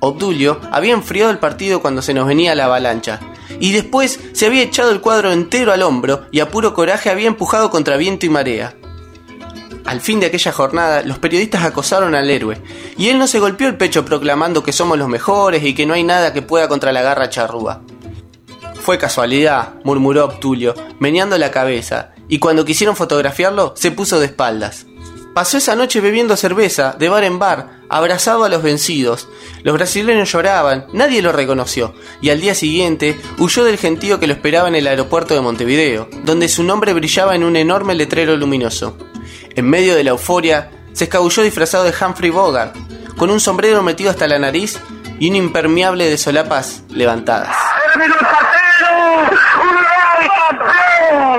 Obdulio había enfriado el partido cuando se nos venía la avalancha, y después se había echado el cuadro entero al hombro y a puro coraje había empujado contra viento y marea. Al fin de aquella jornada, los periodistas acosaron al héroe, y él no se golpeó el pecho proclamando que somos los mejores y que no hay nada que pueda contra la garra charrúa. Fue casualidad, murmuró Obdulio, meneando la cabeza, y cuando quisieron fotografiarlo, se puso de espaldas. Pasó esa noche bebiendo cerveza, de bar en bar, abrazado a los vencidos. Los brasileños lloraban, nadie lo reconoció, y al día siguiente huyó del gentío que lo esperaba en el aeropuerto de Montevideo, donde su nombre brillaba en un enorme letrero luminoso. En medio de la euforia, se escabulló disfrazado de Humphrey Bogart, con un sombrero metido hasta la nariz y un impermeable de solapas levantadas.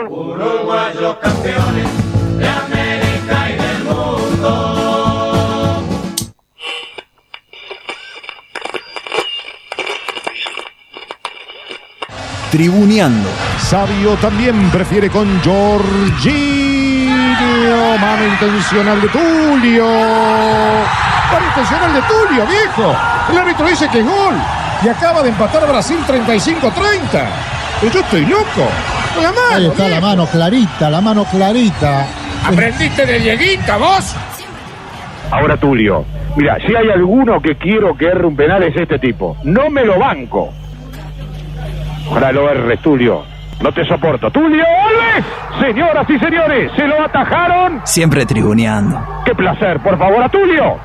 Uruguayos campeones de América y del mundo.
Tribuneando. Sabio también prefiere con Jorginho. Mano intencional de Tulio. Mano intencional de Tulio, viejo. El árbitro dice que es gol. Y acaba de empatar Brasil 35-30. Pero yo estoy loco. La mano,
Ahí está la mano clarita, la mano clarita.
¿Aprendiste de Dieguita vos?
Ahora Tulio, mira, si hay alguno que quiero que erre un penal es este tipo. No me lo banco. Ojalá lo erres, Tulio. No te soporto. ¡Tulio Alves! Señoras y señores, se lo atajaron.
Siempre tribuneando.
¡Qué placer! Por favor, a Tulio.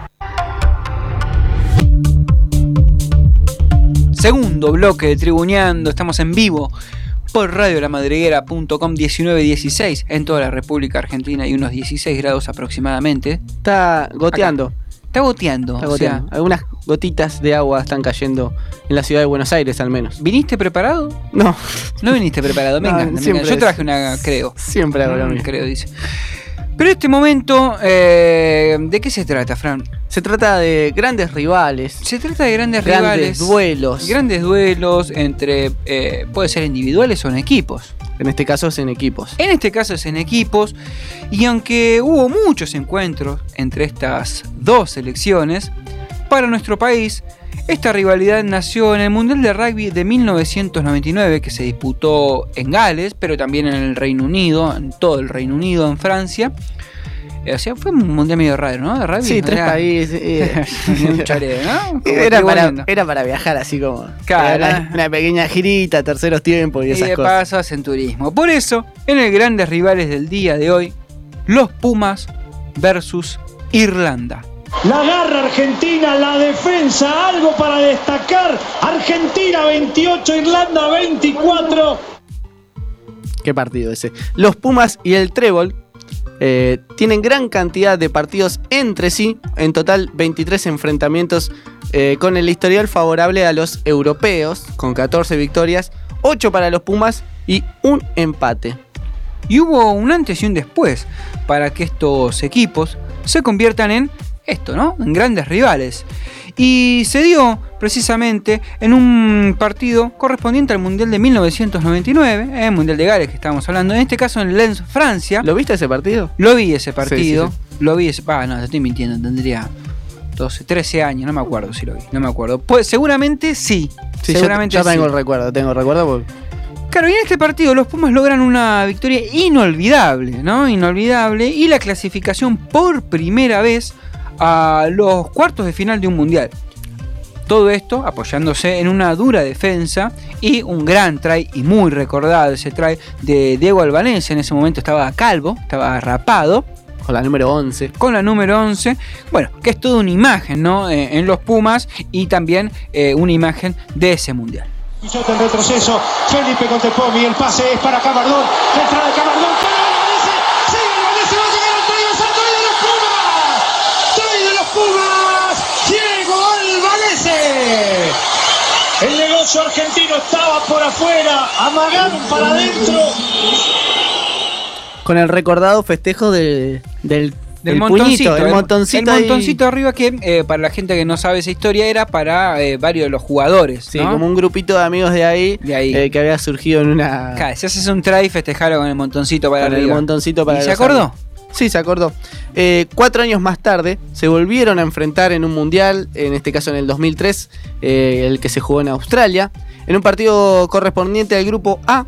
Segundo bloque de Tribuneando, estamos en vivo por radiolamadriguera.com 1916 en toda la República Argentina y unos 16 grados aproximadamente.
Está goteando.
Acá. Está goteando.
Está
o sea,
goteando. Algunas gotitas de agua están cayendo en la ciudad de Buenos Aires, al menos.
¿Viniste preparado?
No.
No viniste preparado.
No, siempre
encanta. Yo traje una, creo.
Siempre hago lo
Mm,
mismo.
Creo, dice. Pero este momento, eh, ¿de qué se trata, Fran?
Se trata de grandes rivales.
Se trata de grandes,
Grandes
rivales.
duelos.
Grandes duelos entre, eh, puede ser individuales o en equipos.
En este caso es en equipos.
En este caso es en equipos. Y aunque hubo muchos encuentros entre estas dos selecciones, para nuestro país, esta rivalidad nació en el Mundial de Rugby de 1999, que se disputó en Gales, pero también en el Reino Unido, en todo el Reino Unido, en Francia. Eh, O sea, fue un mundial medio raro, ¿no? De rugby.
Sí, tres
Era-
países. eh. Era para, era para viajar así como.
Claro.
Una, una pequeña girita, terceros tiempos y
y
esas
de
cosas.
pasas en turismo. Por eso, en el Grandes Rivales del día de hoy, los Pumas versus Irlanda.
La garra argentina, la defensa, algo para destacar. Argentina 28, Irlanda 24.
Qué partido ese. Los Pumas y el Trébol eh, tienen gran cantidad de partidos entre sí. En total, 23 enfrentamientos eh, con el historial favorable a los europeos, con 14 victorias, 8 para los Pumas y un empate.
Y hubo un antes y un después para que estos equipos se conviertan en esto, ¿no? En grandes rivales. Y se dio precisamente en un partido correspondiente al Mundial de 1999, el eh, Mundial de Gales que estábamos hablando, en este caso en Lens, Francia.
¿Lo viste ese partido?
Lo vi ese partido,
Sí, sí,
lo vi ese... Ah, no, te estoy mintiendo, tendría 12, 13 años, no me acuerdo si lo vi, no me acuerdo. Pues seguramente sí,
Sí, yo-
seguramente
yo, tengo
sí.
el recuerdo, tengo el recuerdo porque
Claro, y en este partido los Pumas logran una victoria inolvidable, ¿no? Inolvidable. Y la clasificación por primera vez a los cuartos de final de un mundial. Todo esto apoyándose en una dura defensa y un gran try y muy recordado ese try de Diego Albanense. En ese momento estaba calvo, estaba rapado.
Con la número 11.
Con la número 11. Bueno, que es toda una imagen, ¿no? Eh, en los Pumas y también eh, una imagen de ese mundial.
Pisota en retroceso, Felipe con Tepomi, el pase es para entrada de Camardón, para Albanese, sigue Albanese, va a llegar al try, es el try de los Pumas, try de los Pumas, Diego Albanese. El negocio argentino estaba por afuera, amagaron para adentro.
Con el recordado festejo de- del,
Del
del
montoncito,
puñito, el,
el-
montoncito.
el
ahí.
arriba que eh, para la gente que no sabe esa historia era para eh, varios de los jugadores.
Sí,
¿no?
como un grupito de amigos de ahí,
De ahí.
eh, que había surgido en una.
Claro, si haces un try, festejarlo con el montoncito para
con el
arriba.
montoncito para
¿Y se acordó?
amigos. Sí, se acordó. Eh, cuatro años más tarde se volvieron a enfrentar en un mundial, en este caso en el 2003, eh, el que se jugó en Australia, en un partido correspondiente al grupo A.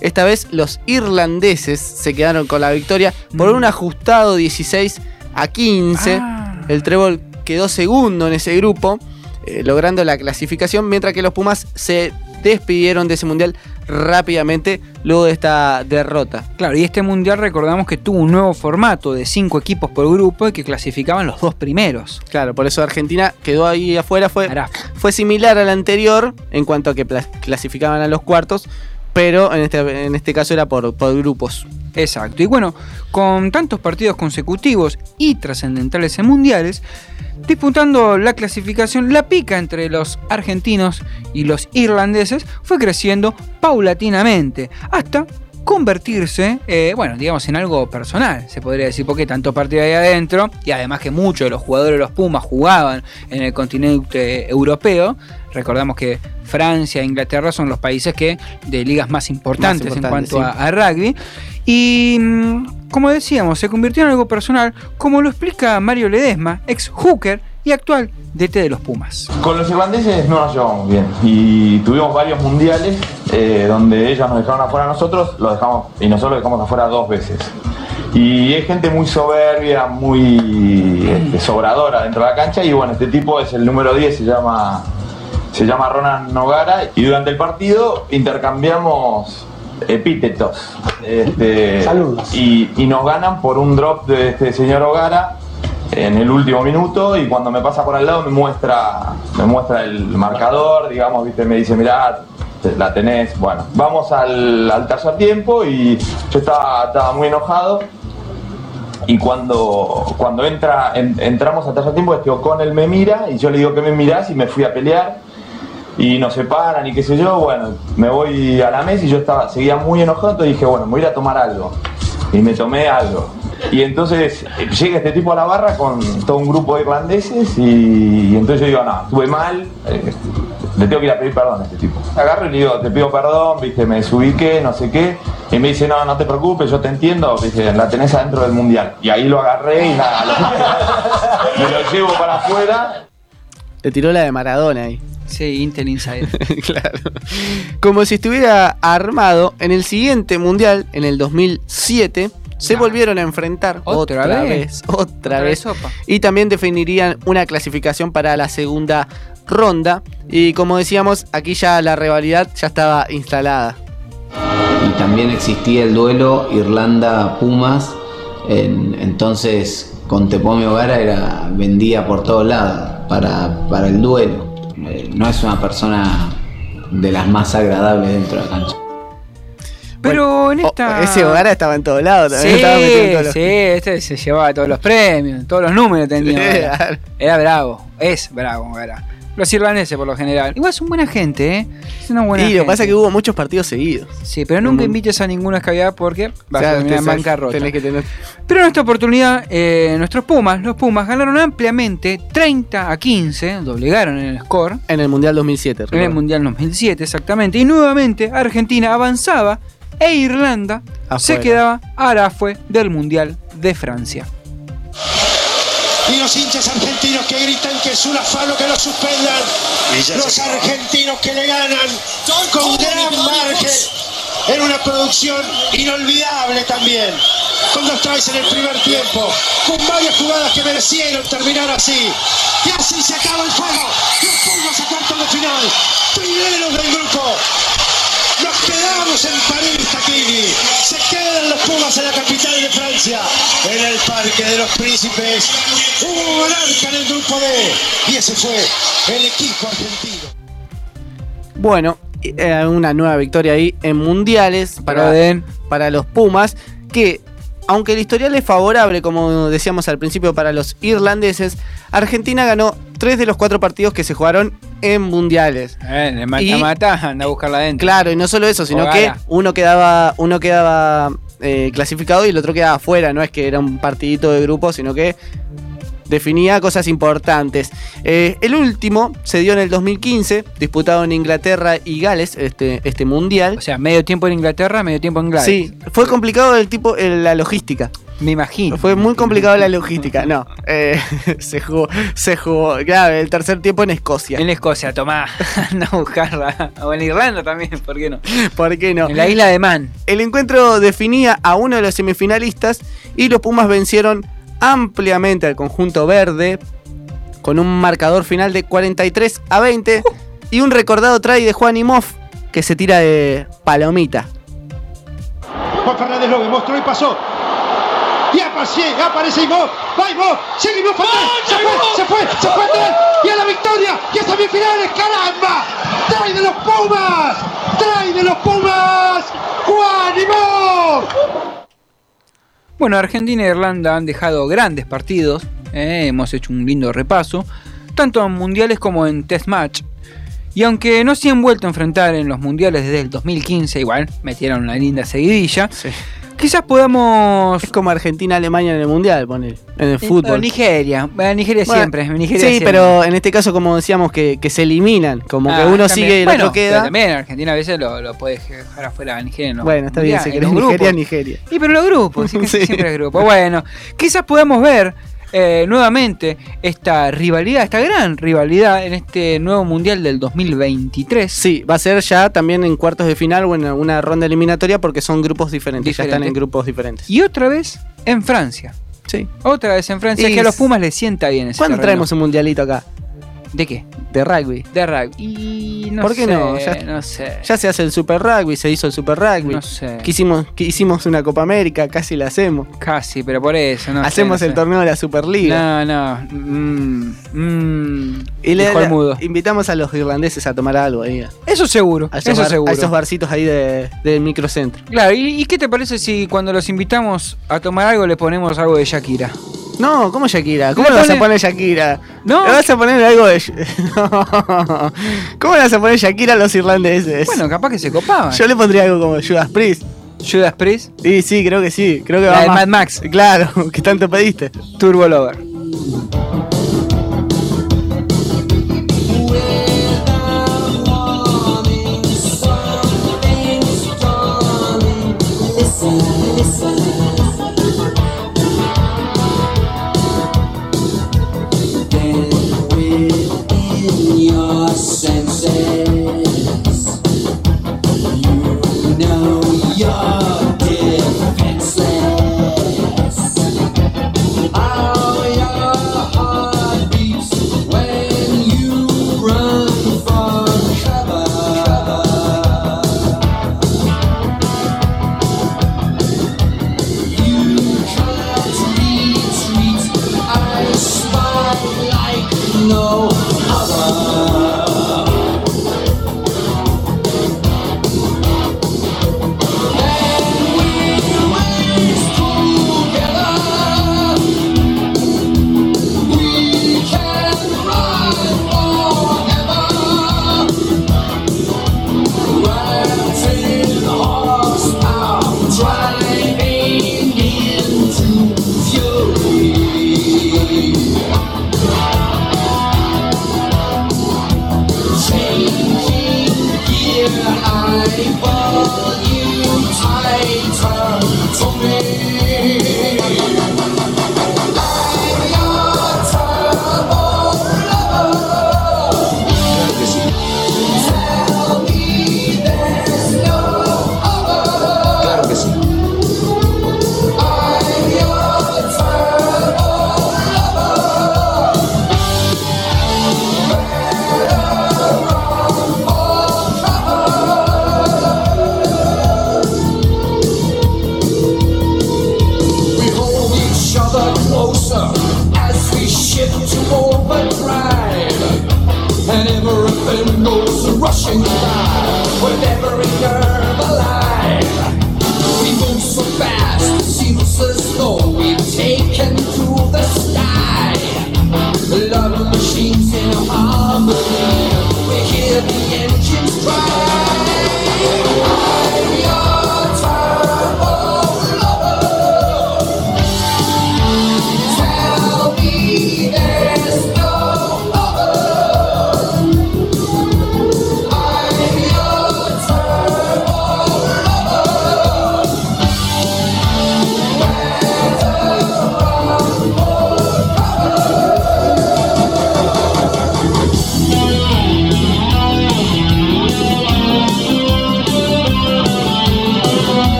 Esta vez los irlandeses se quedaron con la victoria por
Mm.
un ajustado 16 a 15.
Ah.
El Trébol quedó segundo en ese grupo, eh, logrando la clasificación, mientras que los Pumas se despidieron de ese mundial rápidamente luego de esta derrota.
Claro, y este mundial recordamos que tuvo un nuevo formato de cinco equipos por grupo y que clasificaban los dos primeros.
Claro, por eso Argentina quedó ahí afuera. Fue, fue similar al anterior en cuanto a que clasificaban a los cuartos, pero en este, en este caso era por, por grupos.
Exacto. Y bueno, con tantos partidos consecutivos y trascendentales en mundiales, disputando la clasificación, la pica entre los argentinos y los irlandeses fue creciendo paulatinamente hasta convertirse, eh, bueno, digamos en algo personal, se podría decir, porque tanto partido ahí adentro, y además que muchos de los jugadores de los Pumas jugaban en el continente europeo, recordamos que Francia e Inglaterra son los países que de ligas más importantes, en
importantes,
cuanto a rugby, y mm, como decíamos, se convirtió en algo personal, como lo explica Mario Ledesma, ex hooker y actual DT de los Pumas.
Con los irlandeses no nos llevamos bien y tuvimos varios mundiales eh, donde ellos nos dejaron afuera a nosotros, lo dejamos y nosotros lo dejamos afuera dos veces. Y es gente muy soberbia, muy este, sobradora dentro de la cancha y bueno, este tipo es el número 10, se llama, se llama Ronan Nogara y durante el partido intercambiamos epítetos. Este, y, y nos ganan por un drop de este señor Ogara en el último minuto y cuando me pasa por al lado me muestra me muestra el marcador digamos viste me dice mirá la tenés bueno vamos al, al tercer tiempo y yo estaba, estaba muy enojado. Y cuando cuando entra en- entramos al tercer tiempo este O'Connell me mira y yo le digo que me mirás y me fui a pelear y nos separan y qué sé yo bueno me voy a la mesa y yo estaba seguía muy enojado entonces dije bueno me voy a ir a tomar algo y me tomé algo y entonces eh, llega este tipo a la barra con todo un grupo de irlandeses y, entonces yo digo, no, estuve mal, eh, le tengo que ir a pedir perdón a este tipo. Agarro y le digo, te pido perdón, viste, me desubiqué, no sé qué. Y me dice, no, no te preocupes, yo te entiendo, viste, la tenés adentro del mundial. Y ahí lo agarré y nada, me lo llevo para afuera.
Le tiró la de Maradona ahí.
Sí, Intel Insider.
claro. Como si estuviera armado, en el siguiente mundial, en el 2007, se volvieron a enfrentar
¿Otra
otra,
vez?
vez, otra,
Otra
vez,
sopa.
y también definirían una clasificación para la segunda ronda. Y como decíamos, aquí ya la rivalidad ya estaba instalada.
y también existía el duelo Irlanda-Pumas, en- entonces con Tepomi Ogara era, vendía por todos lados para, para el duelo. Eh, no es una persona de las más agradables dentro de la cancha.
Pero en
Oh,
esta...
ese Ogara estaba en todos lados
Sí,
también. en todos los-
sí, este se llevaba todos los premios, todos los números tenía.
Sí.
Era bravo, es bravo Ogara. Los irlandeses por lo general. Igual son buena gente, ¿eh? Es una buena
Y lo que pasa es que hubo muchos partidos seguidos.
Sí, pero nunca invites a ninguna escabiada porque vas
O sea,
a terminar en bancarrota.
tenés que tener-
Pero en esta oportunidad, eh, nuestros Pumas, los Pumas, ganaron ampliamente 30 a 15, doblegaron en el score.
En el Mundial 2007.
En el
recuerdo.
Mundial 2007, exactamente. Y nuevamente Argentina avanzaba e Irlanda se quedaba arafue del Mundial de Francia.
Y los hinchas argentinos que gritan que es un afano que lo suspendan. Los argentinos que le ganan con gran margen Era una producción inolvidable también. Con dos tries en el primer tiempo, con varias jugadas que merecieron terminar así. Y así se acaba el juego. Los Pumas a cuartos de final. Primeros del grupo. Francia, en el Parque de los Príncipes. Hubo monarca en el grupo D. Y ese fue el equipo argentino.
Bueno, eh, una nueva victoria ahí en mundiales para, para los Pumas, que aunque el historial es favorable, como decíamos al principio, para los irlandeses, Argentina ganó tres de los cuatro partidos que se jugaron en mundiales.
Eh, en el
Y-
mata-mata, anda a buscarla adentro.
Claro, y no solo eso, sino que uno quedaba, uno quedaba eh, clasificado y el otro quedaba afuera. No es que era un partidito de grupo, sino que definía cosas importantes. Eh, el último se dio en el 2015, disputado en Inglaterra y Gales, este, este mundial.
O sea, medio tiempo en Inglaterra, medio tiempo en Gales.
Sí, fue complicado el tipo, el- la logística.
Me imagino.
Fue muy complicado la logística. No, eh, se jugó, se jugó, claro, el tercer tiempo en Escocia.
En Escocia, tomá, a buscarla. O en Irlanda también, ¿por qué no?
¿Por qué no?
En la isla de Man.
El encuentro definía a uno de los semifinalistas y los Pumas vencieron ampliamente al conjunto verde con un marcador final de 43 a 20 y un recordado try de Juan Moff que se tira de palomita.
Juan Fernández lo demostró y pasó. Y aparece, aparece Imov. Va Imov. Sigue Imov atrás. Se fue, se fue, se fue atrás. Y a la victoria. Y a semifinales. ¡Caramba! ¡Trae de los Pumas! ¡Trae de los Pumas! ¡Juan Imov!
Bueno, Argentina e Irlanda han dejado grandes partidos. eh, hemos hecho un lindo repaso. Tanto en mundiales como en test match. Y aunque no se han vuelto a enfrentar en los mundiales desde el 2015, igual metieron una linda seguidilla. Quizás podamos.
Es como Argentina-Alemania en el mundial, ponele, en el fútbol.
Nigeria. Bueno, Nigeria
Bueno,
siempre. Nigeria
sí,
siempre.
pero en este caso, como decíamos, que, que se eliminan. Como que
Ah,
uno
también.
sigue y el
Bueno,
otro
pero
queda.
También Argentina a veces lo, lo puede dejar afuera Nigeria. ¿no?
Bueno, está bien, si querés Nigeria. Nigeria.
Y pero los grupos, sí, casi
Sí.
siempre es grupo. Bueno, quizás podamos ver eh, nuevamente esta rivalidad, esta gran rivalidad en este nuevo mundial del 2023.
Sí, va a ser ya también en cuartos de final o en una ronda eliminatoria porque son grupos diferentes, ya están en grupos diferentes.
Y otra vez en Francia.
Sí.
Otra vez en Francia,
Y
que a los Pumas les sienta bien ese
¿Cuándo
terreno.
traemos un mundialito acá?
¿De qué?
De rugby.
De rugby. Y no
¿Por qué
sé,
no? Ya,
no sé.
ya se hace el Super Rugby, se hizo el Super Rugby.
No sé.
Quisimos, hicimos una Copa América, casi la hacemos.
Casi, pero por eso, no sé,
Hacemos
no
el
sé.
torneo de la Superliga.
No, no. Mm, mm,
y le,
mudo.
invitamos a los irlandeses a tomar algo ahí.
Eso seguro,
A esos,
eso
bar-
seguro.
a esos barcitos ahí de- del microcentro.
Claro, ¿y, y qué te parece si cuando los invitamos a tomar algo le ponemos algo de Shakira?
No, ¿cómo Shakira? ¿Cómo
Le
vas a
pone-
poner Shakira?
No.
¿Le vas a poner algo de.? No. ¿Cómo le vas a poner Shakira a los irlandeses?
Bueno, capaz que se copaban.
Yo le pondría algo como Judas Priest.
¿Judas Priest?
Sí, sí, creo que sí. Creo que
La
va
de
más-
Mad Max.
Claro, que tanto pediste.
Turbo Lover.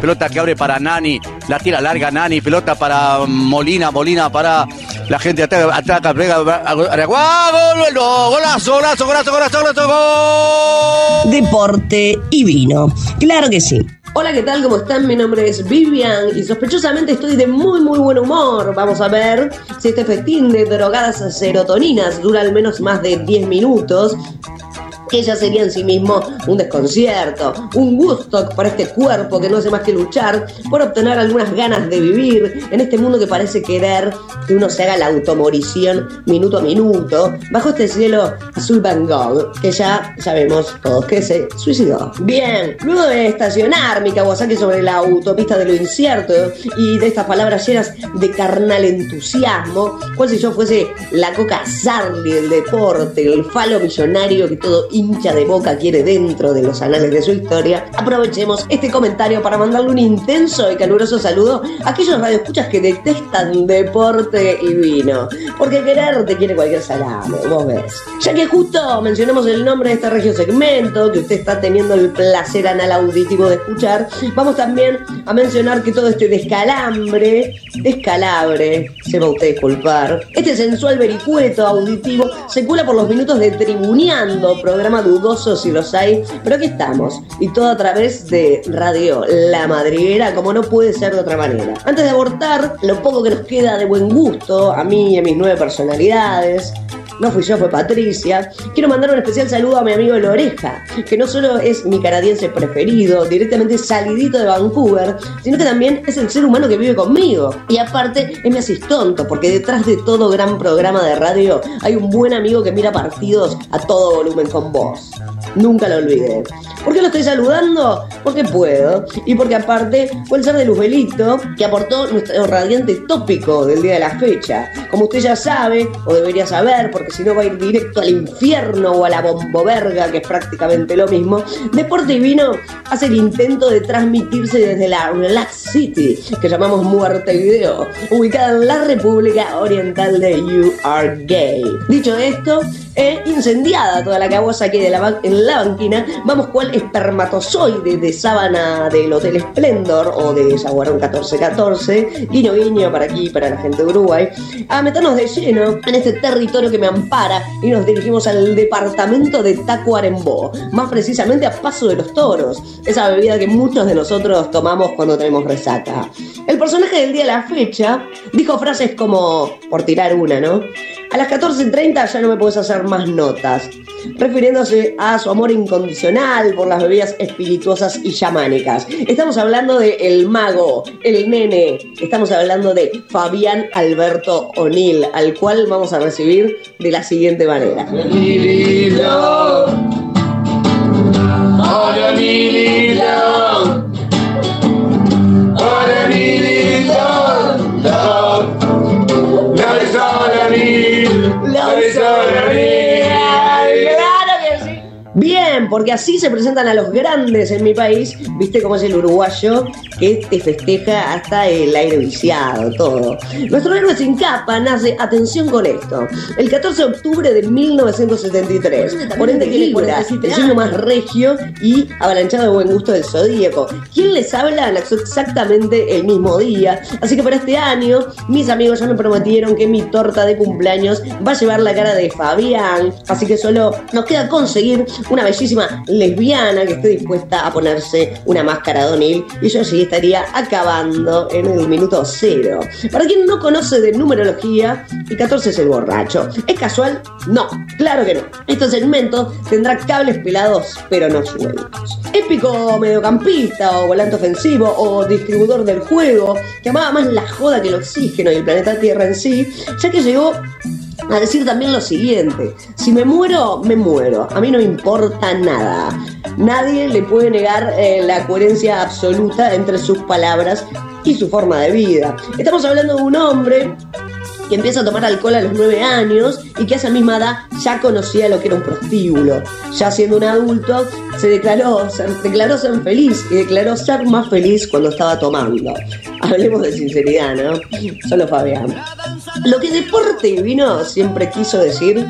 Pelota que abre para Nani, la tira larga Nani, pelota para Molina, Molina para la gente ataca, ataca, pega, gol, gol, golazo, golazo, golazo, golazo, golazo, gol.
Deporte y vino. Claro que sí. Hola, ¿qué tal? ¿Cómo están? Mi nombre es Vivian y sospechosamente estoy de muy muy buen humor. Vamos a ver si este festín de drogadas serotoninas dura al menos más de 10 minutos que ya sería en sí mismo un desconcierto, un gusto para este cuerpo que no hace más que luchar por obtener algunas ganas de vivir en este mundo que parece querer que uno se haga la automorición minuto a minuto bajo este cielo azul Van Gogh que ya sabemos todos que se suicidó. Bien, luego de estacionar mi Kawasaki sobre la autopista de lo incierto y de estas palabras llenas de carnal entusiasmo, cual si yo fuese la coca Sarli del deporte, el falo millonario que todo hincha de boca quiere dentro de los anales de su historia, aprovechemos este comentario para mandarle un intenso y caluroso saludo a aquellos radioescuchas que detestan deporte y vino. Porque querer te quiere cualquier salame, vos ves. Ya que justo mencionamos el nombre de este regio segmento, que usted está teniendo el placer anal auditivo de escuchar, vamos también a mencionar que todo este descalambre, descalabre, se va usted a disculpar, este sensual vericueto auditivo se cula por los minutos de tribuneando, programa dudoso si los hay, pero aquí estamos, y todo a través de Radio La Madriguera, como no puede ser de otra manera. Antes de abortar, lo poco que nos queda de buen gusto, a mí y a mis nueve personalidades, no fui yo, fue Patricia. Quiero mandar un especial saludo a mi amigo El Oreja, que no solo es mi canadiense preferido, directamente salidito de Vancouver, sino que también es el ser humano que vive conmigo. Y aparte es mi asistonto, porque detrás de todo gran programa de radio hay un buen amigo que mira partidos a todo volumen con voz. Nunca lo olvidé. ¿Por qué lo estoy saludando? Porque puedo. Y porque aparte fue el ser de Luzbelito que aportó nuestro radiante tópico del día de la fecha. Como usted ya sabe, o debería saber, porque si no va a ir directo al infierno o a la bomboverga, que es prácticamente lo mismo, Deporte hace el intento de transmitirse desde la Relax City, que llamamos Muerte Video, ubicada en la República Oriental de You Are Gay. Dicho esto, e incendiada toda la cabosa hay de la en la banquina, vamos cual espermatozoide de sábana del Hotel Splendor o de Jaguarón 1414, guiño guiño para aquí, para la gente de Uruguay, a meternos de lleno en este territorio que me ampara y nos dirigimos al departamento de Tacuarembó, más precisamente a Paso de los Toros, esa bebida que muchos de nosotros tomamos cuando tenemos resaca. El personaje del día de la fecha dijo frases como, por tirar una, ¿no? A las 14.30 ya no me puedes hacer más notas, refiriéndose a su amor incondicional por las bebidas espirituosas y chamánicas. Estamos hablando de el mago, el nene, estamos hablando de Fabián Alberto O'Neill, al cual vamos a recibir de la siguiente manera. Claro que sí. Bien, porque así se presentan a los grandes en mi país, viste cómo es el uruguayo, que te festeja hasta el aire viciado, todo. Nuestro héroe sin capa nace, atención con esto, el 14 de octubre de 1973, por ende Libra, el signo más regio y avalanchado de buen gusto del zodíaco. ¿Quién les habla? Nació exactamente el mismo día, así que para este año, mis amigos ya me prometieron que mi torta de cumpleaños va a llevar la cara de Fabián, así que solo nos queda conseguir una lesbiana que esté dispuesta a ponerse una máscara de O'Neill y yo sí estaría acabando en el minuto cero. Para quien no conoce de numerología, el 14 es el borracho. ¿Es casual? No, claro que no. Este segmento tendrá cables pelados, pero no sueltos. Épico mediocampista o volante ofensivo o distribuidor del juego, que amaba más la joda que el oxígeno y el planeta Tierra en sí, ya que llegó a decir también lo siguiente, si me muero, me muero, a mí no me importa nada. Nadie le puede negar eh, la coherencia absoluta entre sus palabras y su forma de vida. Estamos hablando de un hombre que empieza a tomar alcohol a los 9 años y que a esa misma edad ya conocía lo que era un prostíbulo. Ya siendo un adulto, se declaró ser, declaró ser feliz y declaró ser más feliz cuando estaba tomando. Hablemos de sinceridad, ¿no? Solo Fabián. Lo que deporte y vino siempre quiso decir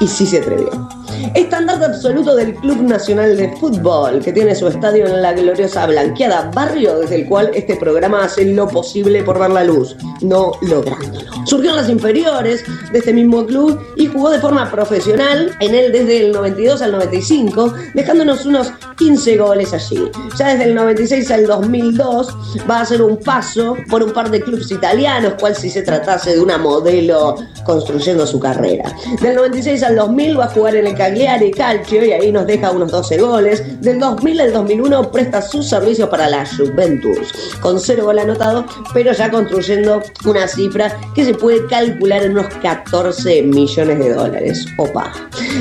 y sí se atrevió. Estandarte absoluto del Club Nacional de Fútbol, que tiene su estadio en la gloriosa Blanqueada, barrio desde el cual este programa hace lo posible por ver la luz, no lográndolo. Surgió en las inferiores de este mismo club y jugó de forma profesional en él desde el 92 al 95, dejándonos unos 15 goles allí. Ya desde el 96 al 2002 va a hacer un paso por un par de clubes italianos, cual si se tratase de una modelo construyendo su carrera. Del 96 al 2000 va a jugar en el Cagliari Calcio y ahí nos deja unos 12 goles. Del 2000 al 2001 presta sus servicios para la Juventus, con cero gol anotado, pero ya construyendo una cifra que se puede calcular en unos 14 millones de dólares. Opa.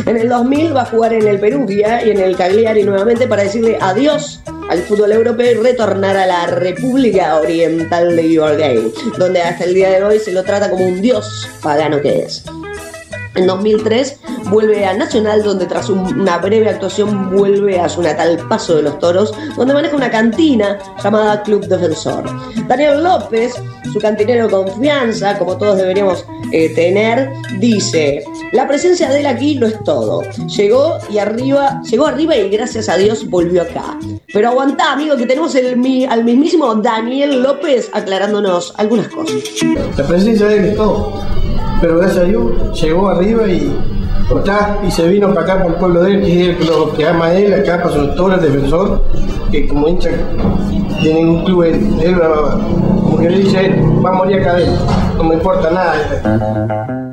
En el 2000 va a jugar en el Perugia y en el Cagliari nuevamente para decirle adiós al fútbol europeo y retornar a la República Oriental de Uruguay, donde hasta el día de hoy se lo trata como un dios pagano que es. En 2003 vuelve a Nacional, donde tras un- una breve actuación vuelve a su natal Paso de los Toros, donde maneja una cantina llamada Club Defensor. Daniel López, su cantinero de confianza, como todos deberíamos eh, tener, dice: La presencia de él aquí no es todo. Llegó y arriba, llegó arriba y gracias a Dios volvió acá. Pero aguantá, amigo, que tenemos el, al mismísimo Daniel López aclarándonos algunas cosas.
La presencia de él es todo. Pero gracias a Dios llegó arriba y está y se vino para acá por el pueblo de él, que es lo que ama a él, acá para su doctor, el defensor, que como hincha tiene un club, él, él como que le dice él, va a morir acá adentro, no me importa nada.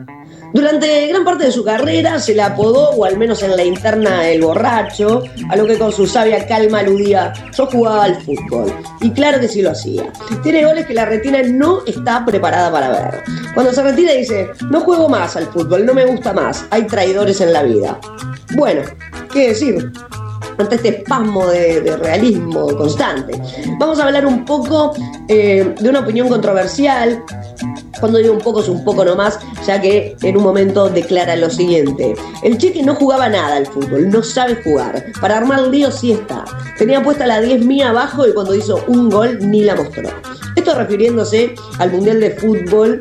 Durante gran parte de su carrera se le apodó, o al menos en la interna, el borracho, a lo que con su sabia calma aludía, yo jugaba al fútbol. Y claro que sí lo hacía. Tiene goles que la retina no está preparada para ver. Cuando se retira dice, no juego más al fútbol, no me gusta más, hay traidores en la vida. Bueno, ¿qué decir? ante este espasmo de, de realismo constante. Vamos a hablar un poco eh, de una opinión controversial. Cuando digo un poco es un poco nomás, ya que en un momento declara lo siguiente. El cheque no jugaba nada al fútbol, no sabe jugar. Para armar lío sí está. Tenía puesta la 10 mía abajo y cuando hizo un gol ni la mostró. Esto refiriéndose al Mundial de Fútbol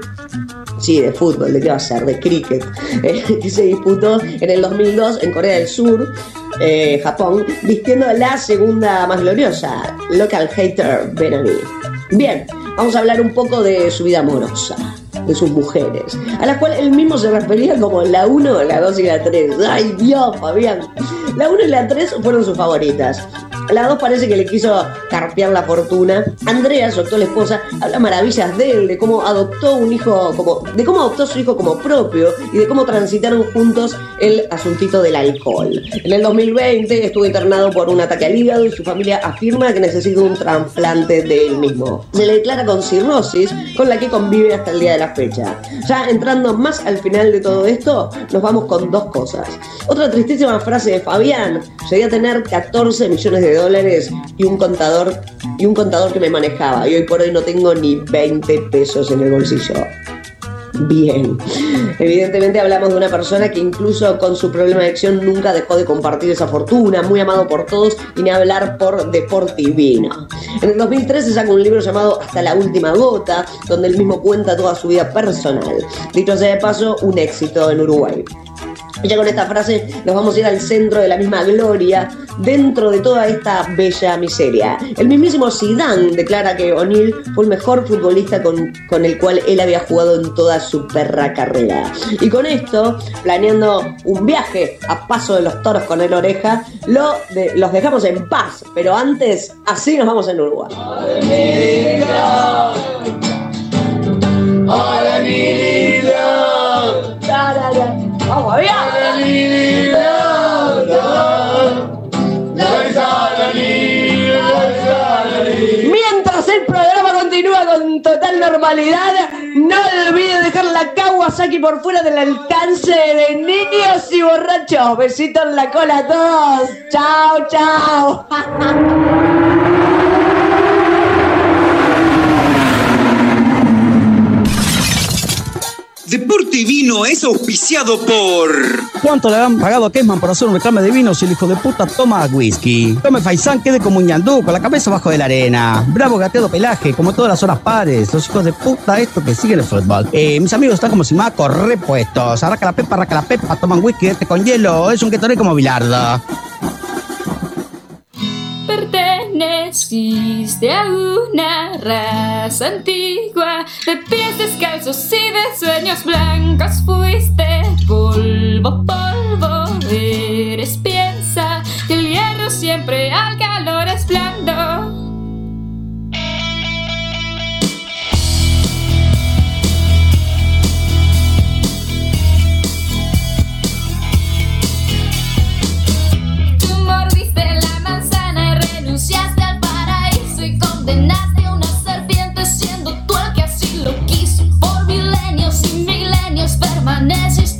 Sí, de fútbol, ¿de qué va a ser? De cricket, eh, que se disputó en el 2002 en Corea del Sur, eh, Japón, vistiendo la segunda más gloriosa, Local Hater Benami. Bien, vamos a hablar un poco de su vida amorosa, de sus mujeres, a las cuales él mismo se refería como la 1, la 2 y la 3. ¡Ay Dios, Fabián! La 1 y la 3 fueron sus favoritas. La 2 parece que le quiso carpear la fortuna. Andrea, su actual esposa, habla maravillas de él, de cómo adoptó un hijo de cómo adoptó su hijo como propio y de cómo transitaron juntos el asuntito del alcohol. En el 2020 estuvo internado por un ataque al hígado y su familia afirma que necesita un trasplante de él mismo. Se le declara con cirrosis, con la que convive hasta el día de la fecha. Ya entrando más al final de todo esto, nos vamos con dos cosas. Otra tristísima frase de Fabián: llegué a tener 14 millones de dólares y un contador y un contador que me manejaba y hoy por hoy no tengo ni 20 pesos en el bolsillo. Bien. Evidentemente hablamos de una persona que incluso con su problema de adicción nunca dejó de compartir esa fortuna, muy amado por todos y ni hablar por Deportivino. En el 2013 saca un libro llamado Hasta la última gota, donde él mismo cuenta toda su vida personal. Dicho sea de paso, un éxito en Uruguay. Y ya con esta frase nos vamos a ir al centro de la misma gloria, dentro de toda esta bella miseria. El mismísimo Zidane declara que O'Neill fue el mejor futbolista con, con el cual él había jugado en toda su perra carrera. Y con esto, planeando un viaje a paso de los toros con el oreja, lo de- los dejamos en paz. Pero antes, así nos vamos en Uruguay. Mientras el programa continúa con total normalidad, no olviden dejar la Kawasaki por fuera del alcance de niños y borrachos. Besitos en la cola a todos. Chao, chao.
Deporte Vino es auspiciado por.
¿Cuánto le han pagado a Kesman por hacer un reclame de vino si el hijo de puta toma whisky? Tome Faisán, quede como un ñandú, con la cabeza bajo de la arena. Bravo gateado pelaje, como todas las horas pares. Los hijos de puta, estos que siguen el fútbol. Eh, mis amigos están como si macos repuestos. Arraca la pepa, arraca la pepa, toman whisky este con hielo. Es un Gatorade como Bilardo.
A una raza antigua de pies descalzos y de sueños blancos. Fuiste polvo, polvo, eres piensa que el hierro siempre al calor es blando. Condenaste a una serpiente siendo tú el que así lo quiso. Por milenios y milenios permaneciste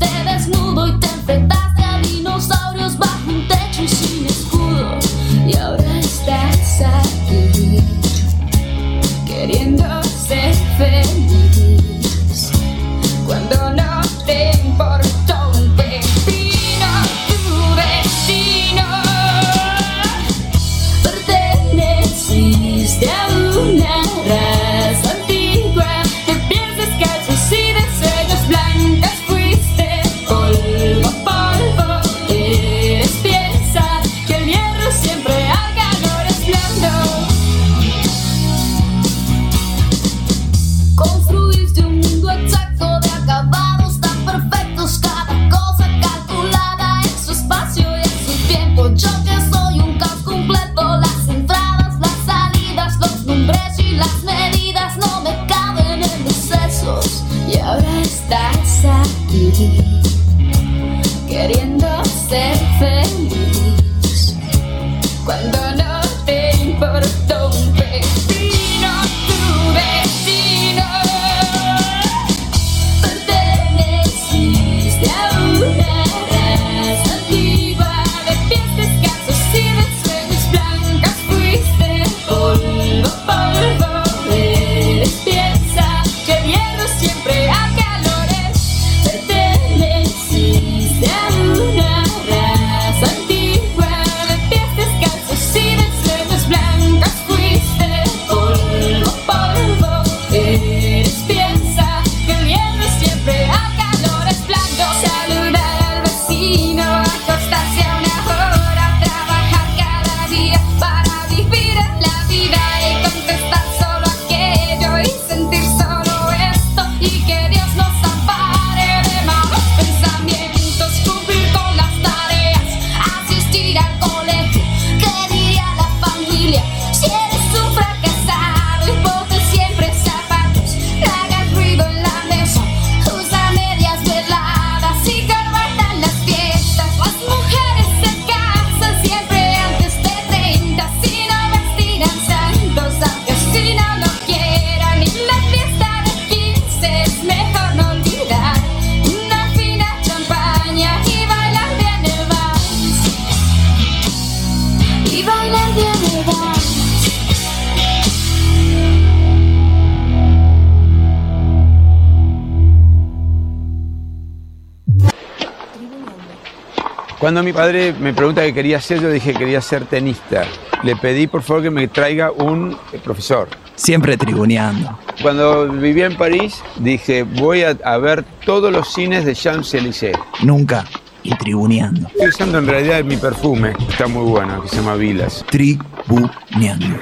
Cuando
mi padre me pregunta qué quería ser, yo dije que quería ser tenista. Le pedí por favor que me traiga un eh, profesor.
Siempre tribuneando.
Cuando vivía en París, dije voy a, a ver todos los cines de Champs-Élysées.
Nunca. Y tribuneando.
Estoy usando en realidad mi perfume, está muy bueno, que se llama Vilas.
Tribuneando.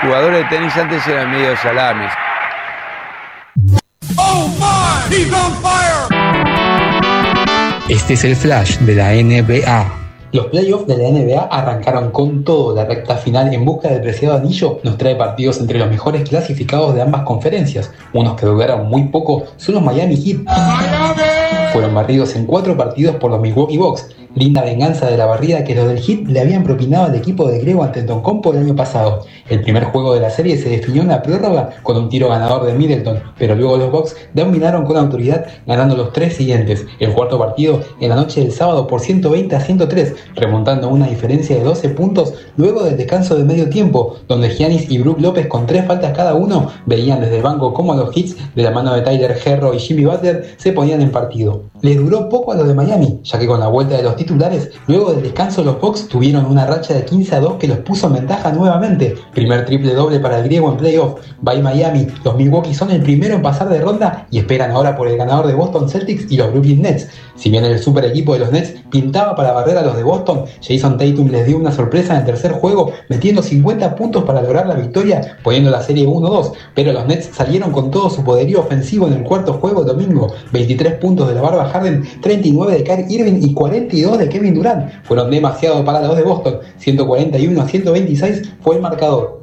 Jugadores de tenis antes eran medio salames.
Oh my, he's on fire!
Este es el flash de la NBA. Los playoffs de la NBA arrancaron con todo. La recta final en busca del preciado anillo nos trae partidos entre los mejores clasificados de ambas conferencias. Unos que duraron muy poco son los Miami Heat. Fueron barridos en cuatro partidos por los Milwaukee Bucks. Linda venganza de la barrida que los del Heat le habían propinado al equipo de Grego ante Compo el año pasado. El primer juego de la serie se definió en la prórroga con un tiro ganador de Middleton, pero luego los Bucks dominaron con autoridad ganando los tres siguientes. El cuarto partido en la noche del sábado por 120 a 103, remontando una diferencia de 12 puntos luego del descanso de medio tiempo, donde Giannis y Brook López con tres faltas cada uno veían desde el banco cómo los hits de la mano de Tyler Herro y Jimmy Butler se ponían en partido. Les duró poco a los de Miami, ya que con la vuelta de los titulares, luego del descanso los Bucks tuvieron una racha de 15 a 2 que los puso en ventaja nuevamente. Primer triple doble para el griego en playoff. By Miami, los Milwaukee son el primero en pasar de ronda y esperan ahora por el ganador de Boston Celtics y los Brooklyn Nets. Si bien el super equipo de los Nets pintaba para barrer a los de Boston, Jason Tatum les dio una sorpresa en el tercer juego, metiendo 50 puntos para lograr la victoria, poniendo la serie 1-2. Pero los Nets salieron con todo su poderío ofensivo en el cuarto juego domingo. 23 puntos de la barba Harden, 39 de Kyrie Irving y 42 de Kevin Durant. Fueron demasiado para los de Boston. 141 a 126 fue el marcador.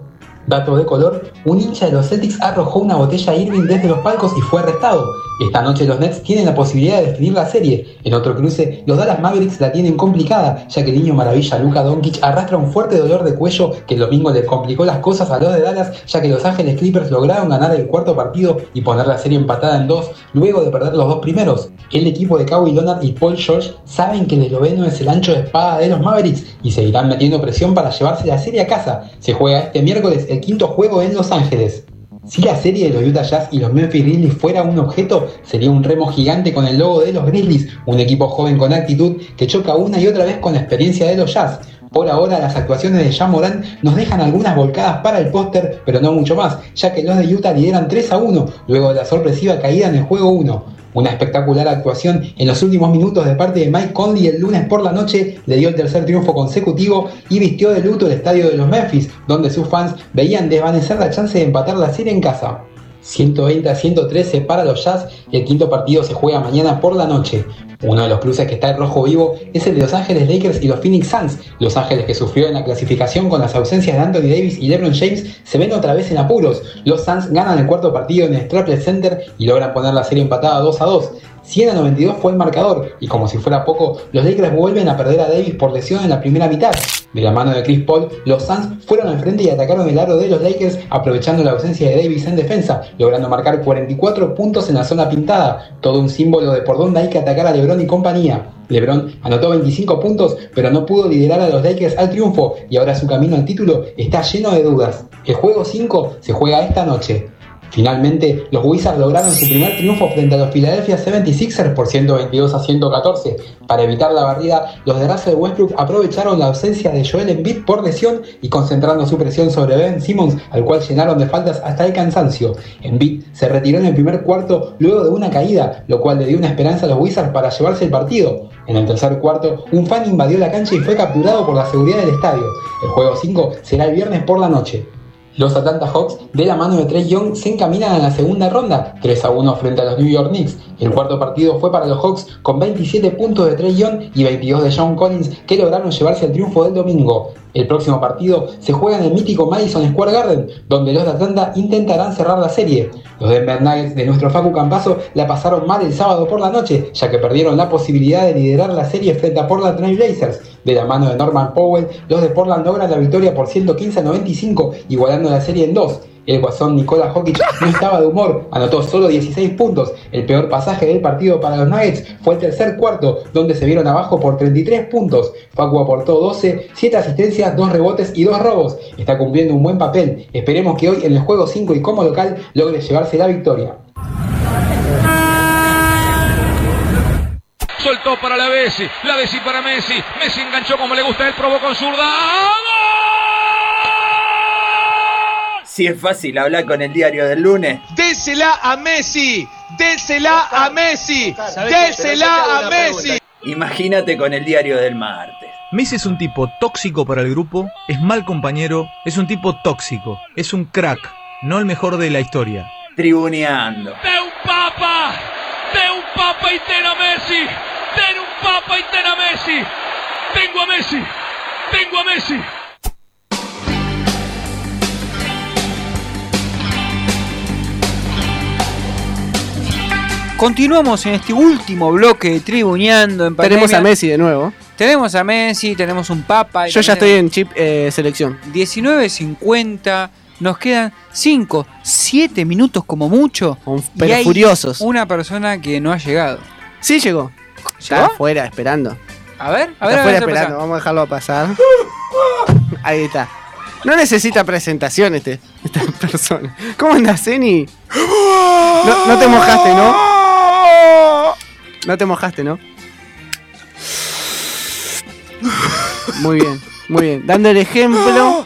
Dato de color, un hincha de los Celtics arrojó una botella Irving desde los palcos y fue arrestado. Esta noche los Nets tienen la posibilidad de definir la serie. En otro cruce, los Dallas Mavericks la tienen complicada, ya que el niño maravilla Luka Doncic arrastra un fuerte dolor de cuello que el domingo le complicó las cosas a los de Dallas, ya que los Ángeles Clippers lograron ganar el cuarto partido y poner la serie empatada en dos, luego de perder los dos primeros. El equipo de Kawhi Leonard y Paul George saben que el esloveno es el ancho de espada de los Mavericks y seguirán metiendo presión para llevarse la serie a casa. Se juega este miércoles el quinto juego en Los Ángeles. Si la serie de los Utah Jazz y los Memphis Grizzlies fuera un objeto, sería un remo gigante con el logo de los Grizzlies, un equipo joven con actitud que choca una y otra vez con la experiencia de los Jazz. Por ahora las actuaciones de Jean Morant nos dejan algunas volcadas para el póster, pero no mucho más, ya que los de Utah lideran 3 a 1 luego de la sorpresiva caída en el juego 1. Una espectacular actuación en los últimos minutos de parte de Mike Conley el lunes por la noche le dio el tercer triunfo consecutivo y vistió de luto el estadio de los Memphis, donde sus fans veían desvanecer la chance de empatar la serie en casa. 120 a 113 para los Jazz y el quinto partido se juega mañana por la noche. Uno de los cruces que está en rojo vivo es el de Los Ángeles Lakers y los Phoenix Suns. Los Ángeles que sufrió en la clasificación con las ausencias de Anthony Davis y LeBron James se ven otra vez en apuros. Los Suns ganan el cuarto partido en el Staples Center y logran poner la serie empatada 2 a 2. 100 a 92 fue el marcador y como si fuera poco, los Lakers vuelven a perder a Davis por lesión en la primera mitad. De la mano de Chris Paul, los Suns fueron al frente y atacaron el aro de los Lakers aprovechando la ausencia de Davis en defensa, logrando marcar 44 puntos en la zona pintada, todo un símbolo de por dónde hay que atacar a LeBron y compañía. LeBron anotó 25 puntos, pero no pudo liderar a los Lakers al triunfo y ahora su camino al título está lleno de dudas. El juego 5 se juega esta noche. Finalmente, los Wizards lograron su primer triunfo frente a los Philadelphia 76ers por 122 a 114. Para evitar la barrida, los de Russell Westbrook aprovecharon la ausencia de Joel Embiid por lesión y concentrando su presión sobre Ben Simmons, al cual llenaron de faltas hasta el cansancio. Embiid se retiró en el primer cuarto luego de una caída, lo cual le dio una esperanza a los Wizards para llevarse el partido. En el tercer cuarto, un fan invadió la cancha y fue capturado por la seguridad del estadio. El juego 5 será el viernes por la noche. Los Atlanta Hawks, de la mano de Trey Young, se encaminan a la segunda ronda, 3 a 1 frente a los New York Knicks. El cuarto partido fue para los Hawks con 27 puntos de Trey Young y 22 de John Collins, que lograron llevarse el triunfo del domingo. El próximo partido se juega en el mítico Madison Square Garden, donde los de Atlanta intentarán cerrar la serie. Los Denver Nuggets de nuestro Facu Campazo la pasaron mal el sábado por la noche, ya que perdieron la posibilidad de liderar la serie frente a Portland Trail Blazers. De la mano de Norman Powell, los de Portland logran la victoria por 115 a 95, igualando la serie en dos. El guasón Nikola Jokic no estaba de humor, anotó solo 16 puntos. El peor pasaje del partido para los Nuggets fue el tercer cuarto, donde se vieron abajo por 33 puntos. Facu aportó 12, 7 asistencias, 2 rebotes y 2 robos. Está cumpliendo un buen papel. Esperemos que hoy en el juego 5 y como local logre llevarse la victoria.
Soltó para la Bessi. La Bessi para Messi. Messi enganchó como le gusta. Él probó con zurda.
Si es fácil hablar con el diario del lunes.
Désela a Messi. Désela a Messi. Désela a Messi.
Imagínate con el diario del martes.
Messi es un tipo tóxico para el grupo, es mal compañero, es un tipo tóxico, es un crack, no el mejor de la historia.
Tribuneando.
De un papa. De un papa y ten a Messi. Den un papa y ten a Messi. Tengo a Messi. Tengo a Messi.
Continuamos en este último bloque de Tribuneando en
Tenemos
pandemia.
a Messi de nuevo.
Tenemos a Messi, tenemos un Papa. y
Yo ya estoy en chip eh, selección.
19.50. Nos quedan 5, 7 minutos como mucho. y
pero
hay
furiosos.
Una persona que no ha llegado.
Sí llegó. Está
¿Llegó?
afuera esperando.
A ver, a ver.
Está afuera
a ver,
esperando. Vamos a dejarlo pasar. Ahí está. No necesita presentación este, esta persona. ¿Cómo andas, Zeni? No, no te mojaste, ¿no? No te mojaste, ¿no? Muy bien, muy bien. Dando el ejemplo.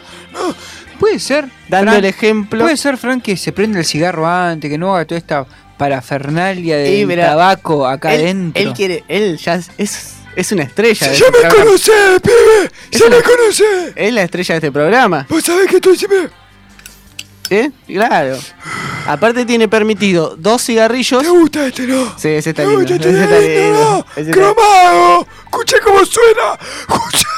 Puede ser.
Dando el ejemplo.
Puede ser, Frank, que se prenda el cigarro antes, que no haga toda esta parafernalia de tabaco acá
él,
adentro.
Él quiere, él ya es, es, una estrella. de
¡Ya
este
me
programa.
conocés, pibe!
Es
¡Ya
una-
me conocés!
Es la estrella de este programa.
¿Vos sabés que estoy siempre...
¿Eh? Claro. Aparte tiene permitido dos cigarrillos. ¿Te
gusta este, no?
Sí, ese está
Me
lindo.
gusta este
ese está
lindo,
lindo. Ese está-
¡Cromado! ¡Escucha cómo suena! ¡Escucha!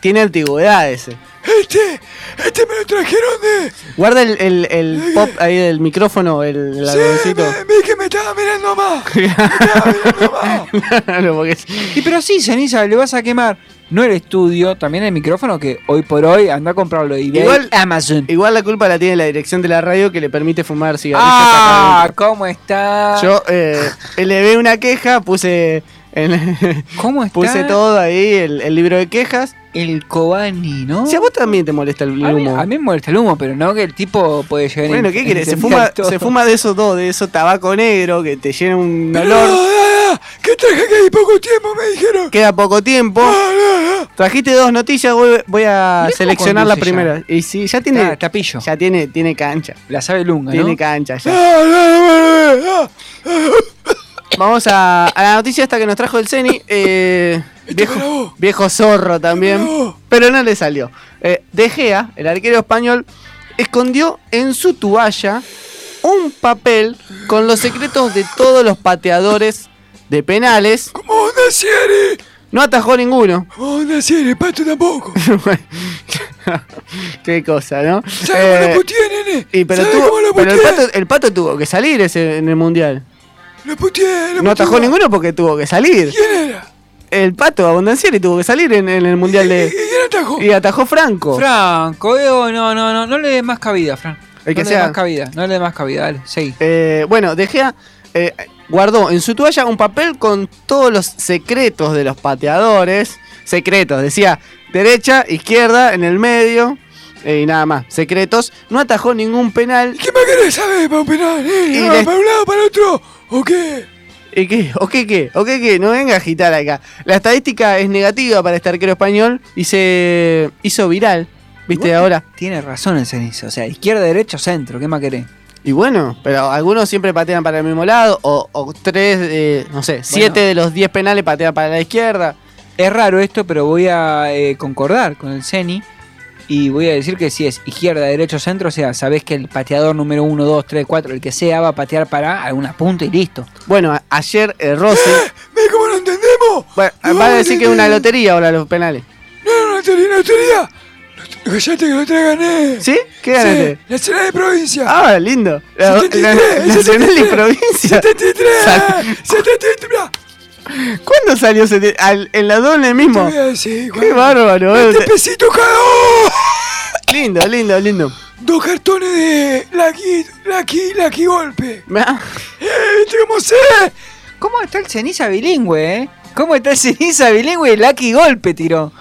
Tiene antigüedad ese.
Este, este me lo trajeron de...
Guarda el, el, el pop ahí del micrófono, el, el algodoncito.
Vi que me estaba mirando más.
Claro, porque es-
Y pero sí, ceniza, le vas a quemar no el estudio, también el micrófono que hoy por hoy anda a comprarlo de eBay,
Igual,
Amazon.
igual la culpa la tiene la dirección de la radio que le permite fumar cigarrillos.
Ah. ¿cómo está?
Yo eh, elevé una queja, puse en-
¿Cómo está?
puse todo ahí, el, el libro de quejas.
El Kobani, ¿no?
Si a vos también te molesta el
A mí,
humo.
a mí me molesta el humo, pero no que el tipo puede llegar
Bueno, ¿qué querés? Se fuma,
todo.
se fuma de esos dos, de esos tabaco negro que te llena un olor.
¿Qué traje que hay poco tiempo? Me dijeron.
Queda poco tiempo. Trajiste dos noticias, voy, voy a seleccionar la
conduce ya.
primera. Y sí, ya tiene.
Ah, tapillo.
Ya tiene, tiene cancha.
La sabe lunga,
Tiene cancha ya. Vamos a, a la noticia esta que nos trajo el Ceni. eh, viejo, viejo zorro también. Pero no le salió. Eh, De Gea, el arquero español, escondió en su toalla un papel con los secretos de todos los pateadores de penales.
¡Como una serie!
No atajó ninguno.
¡Como una serie! ¡Pato tampoco!
Qué cosa, ¿no?
¿Sabes cómo lo puteé, nene?
y pero
¿Sabes
tuvo-
cómo lo
pero el, pato, el pato tuvo que salir ese en el mundial.
Lo puteé, lo
No atajó ninguno porque tuvo que salir.
¿Quién era?
El pato Abondancieri tuvo que salir en, en el mundial de.
¿Y atajó?
Y atajó Franco.
Franco, eh, oh, no, no, no, no le des más cabida, Fran.
El que
no le des más cabida, no le des más cabida, dale, seguí.
Eh, bueno, De Gea eh, guardó en su toalla un papel con todos los secretos de los pateadores. Secretos, decía derecha, izquierda, en el medio. eh, y nada más, secretos. No atajó ningún penal.
¿Qué más querés saber para un penal? ¿Eh?
Y
¿Va
le-
¿Para un lado, para otro? ¿O qué?
¿Y qué? ¿O qué qué? ¿O qué qué? No venga a agitar acá. La estadística es negativa para este arquero español y se hizo viral. ¿Viste
Igual
ahora?
Tiene razón el cenizo, o sea, izquierda, derecha, centro, ¿qué más querés?
Y bueno, pero algunos siempre patean para el mismo lado, o, o tres, eh, no sé, siete de los diez penales patean para la izquierda.
Es raro esto, pero voy a eh, concordar con el Ceni y voy a decir que si es izquierda, derecho, centro, o sea, sabés que el pateador número 1, 2, 3, 4, el que sea, va a patear para alguna punta y listo.
Bueno, ayer eh, Rossi.
¿Ve cómo lo entendemos?
Bueno,
No,
va a decir que es una lotería ahora los penales.
No, no, no, teoría, no, teoría. Callate que lo trae gané.
¿Sí? ¿Qué ganaste?
Sí, Nacional de Provincia.
Ah, lindo. La-
73,
la- Nacional y
73,
provincia.
73,
Sal-
73, mirá.
¿Cuándo salió ese- al- en la doble mismo?
Te voy a decir,
Qué bárbaro. eh.
20 pesitos cada uno.
Lindo, lindo, lindo.
Dos cartones de Lucky, Lucky, Lucky Golpe.
Ah,
Eh, ¿Viste cómo sé?
¿Cómo está el ceniza bilingüe, eh? ¿Cómo está el ceniza bilingüe? Lucky golpe tiró.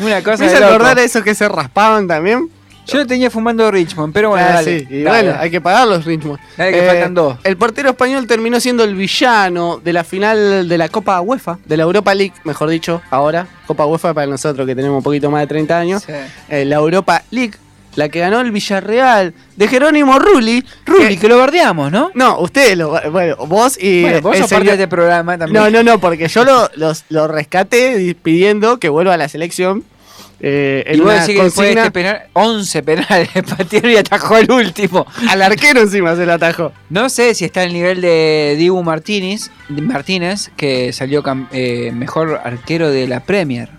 Una cosa
¿Me
de
acordar a esos que se raspaban también?
Yo lo tenía fumando Richmond, pero bueno,
Ah,
dale.
sí, y
Dale,
bueno, hay que pagar los ritmos.
Dale, que faltan dos.
El portero español terminó siendo el villano de la final de la Copa UEFA, de la Europa League, mejor dicho, ahora. Copa UEFA para nosotros que tenemos un poquito más de 30 años. Eh, la Europa League, la que ganó el Villarreal de Jerónimo Rulli.
Rulli, que lo bardeamos, ¿no?
No, ustedes lo. Bueno, vos y.
Bueno, vos sos parte
señor-
de este programa también.
No, no, no, porque yo lo, los- lo rescaté pidiendo que vuelva a la selección. Eh, en
Y vos decís que después de este penal, 11 penales, y atajó el último.
Al arquero encima se lo atajó.
No sé si está al nivel de Dibu Martínez, Martínez que salió eh, mejor arquero de la Premier.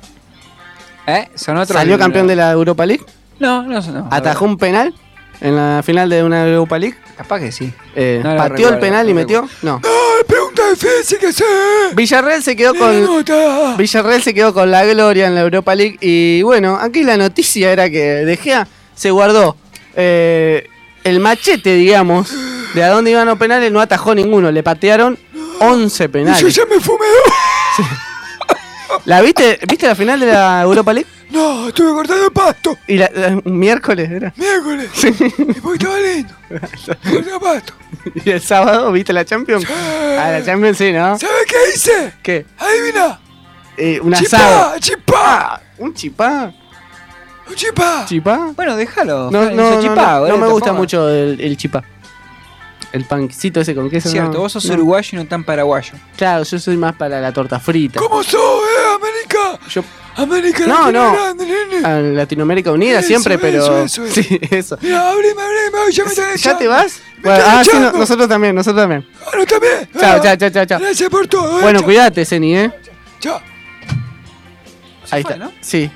¿Eh? Son otros.
¿Salió campeón de la Europa League?
No, no, no.
¿Atajó un penal en la final de una Europa League?
Capaz que sí.
Eh,
No
¿Pateó
recuerdo,
el penal
no
y metió? No.
pregunta difícil que sé.
Villarreal se quedó con Villarreal se quedó con la gloria en la Europa League y bueno, aquí la noticia era que De Gea se guardó eh, el machete, digamos, de a dónde iban los penales, no atajó ninguno, le patearon 11 penales.
Yo ya me fumé.
¿La viste? ¿Viste la final de la Europa League?
No, estuve cortando el pasto.
¿Y la, la- miércoles era?
Miércoles. Y porque estaba lindo. Corté el pasto.
¿Y el sábado viste la Champions? Ah, la Champions sí, ¿no?
¿Sabes qué hice?
¿Qué?
Adivina.
Eh, un
Chipá,
asado.
chipá.
¿Un chipá?
Un chipá.
¿Chipá?
Bueno, déjalo.
No, no, no,
chipá,
no, no me gusta mucho el, el chipá. El pancito ese con queso.
Cierto,
no,
vos sos
no.
uruguayo y no tan paraguayo.
Claro, yo soy más para la torta frita.
¿Cómo sos, eh, América?
Yo-
América
No, no.
grande.
A Latinoamérica Unida
Eso,
siempre, pero.
eso, eso,
Sí, eso.
Mira, abrime, abrime, ya me
¿Ya
echando.
te vas? Bueno, ah, sí, no- nosotros también, nosotros también.
Bueno, también.
Chao,
Ah,
chao, chao, chao, chao.
Gracias por todo, eh.
Bueno,
Chao.
cuídate, Zeni, ¿eh?
Chao.
Ahí está. Sí.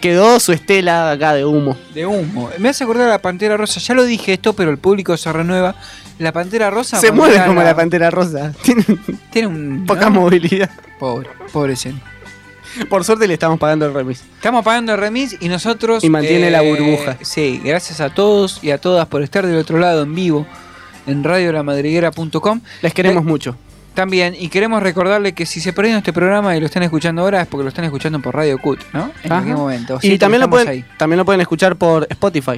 Quedó su estela acá de humo.
De humo. Me hace acordar a la Pantera Rosa. Ya lo dije esto, pero el público se renueva. La Pantera Rosa.
Se mueve como la pantera rosa. Tiene
Tiene un.
poca
¿no?
movilidad.
Pobre, pobre.
Por suerte le estamos pagando el remis.
Estamos pagando el remis y nosotros.
Y mantiene la burbuja.
Sí, gracias a todos y a todas por estar del otro lado en vivo en radiolamadriguera.com.
Les queremos
Eh,
mucho.
También, y queremos recordarle que si se perdieron este programa y lo están escuchando ahora es porque lo están escuchando por Radio Cut, ¿no? En
Ajá.
cualquier momento.
Y también lo, pueden, también lo pueden escuchar por Spotify.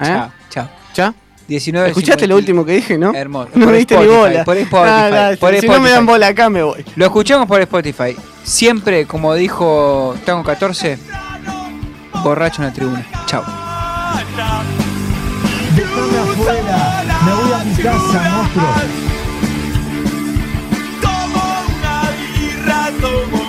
¿Eh?
Chao, chao.
¿Ya?
19
¿Escuchaste lo último que dije, no?
Hermoso.
No
Por
me diste ni
Spotify,
bola.
por Spotify,
Ah, dale,
por
si no me
Spotify.
dan bola acá, me voy.
Lo escuchamos por Spotify. Siempre, como dijo Tango 14, borracho en la tribuna. Chao.
Afuera. Me voy a mi casa, monstruo.
no more.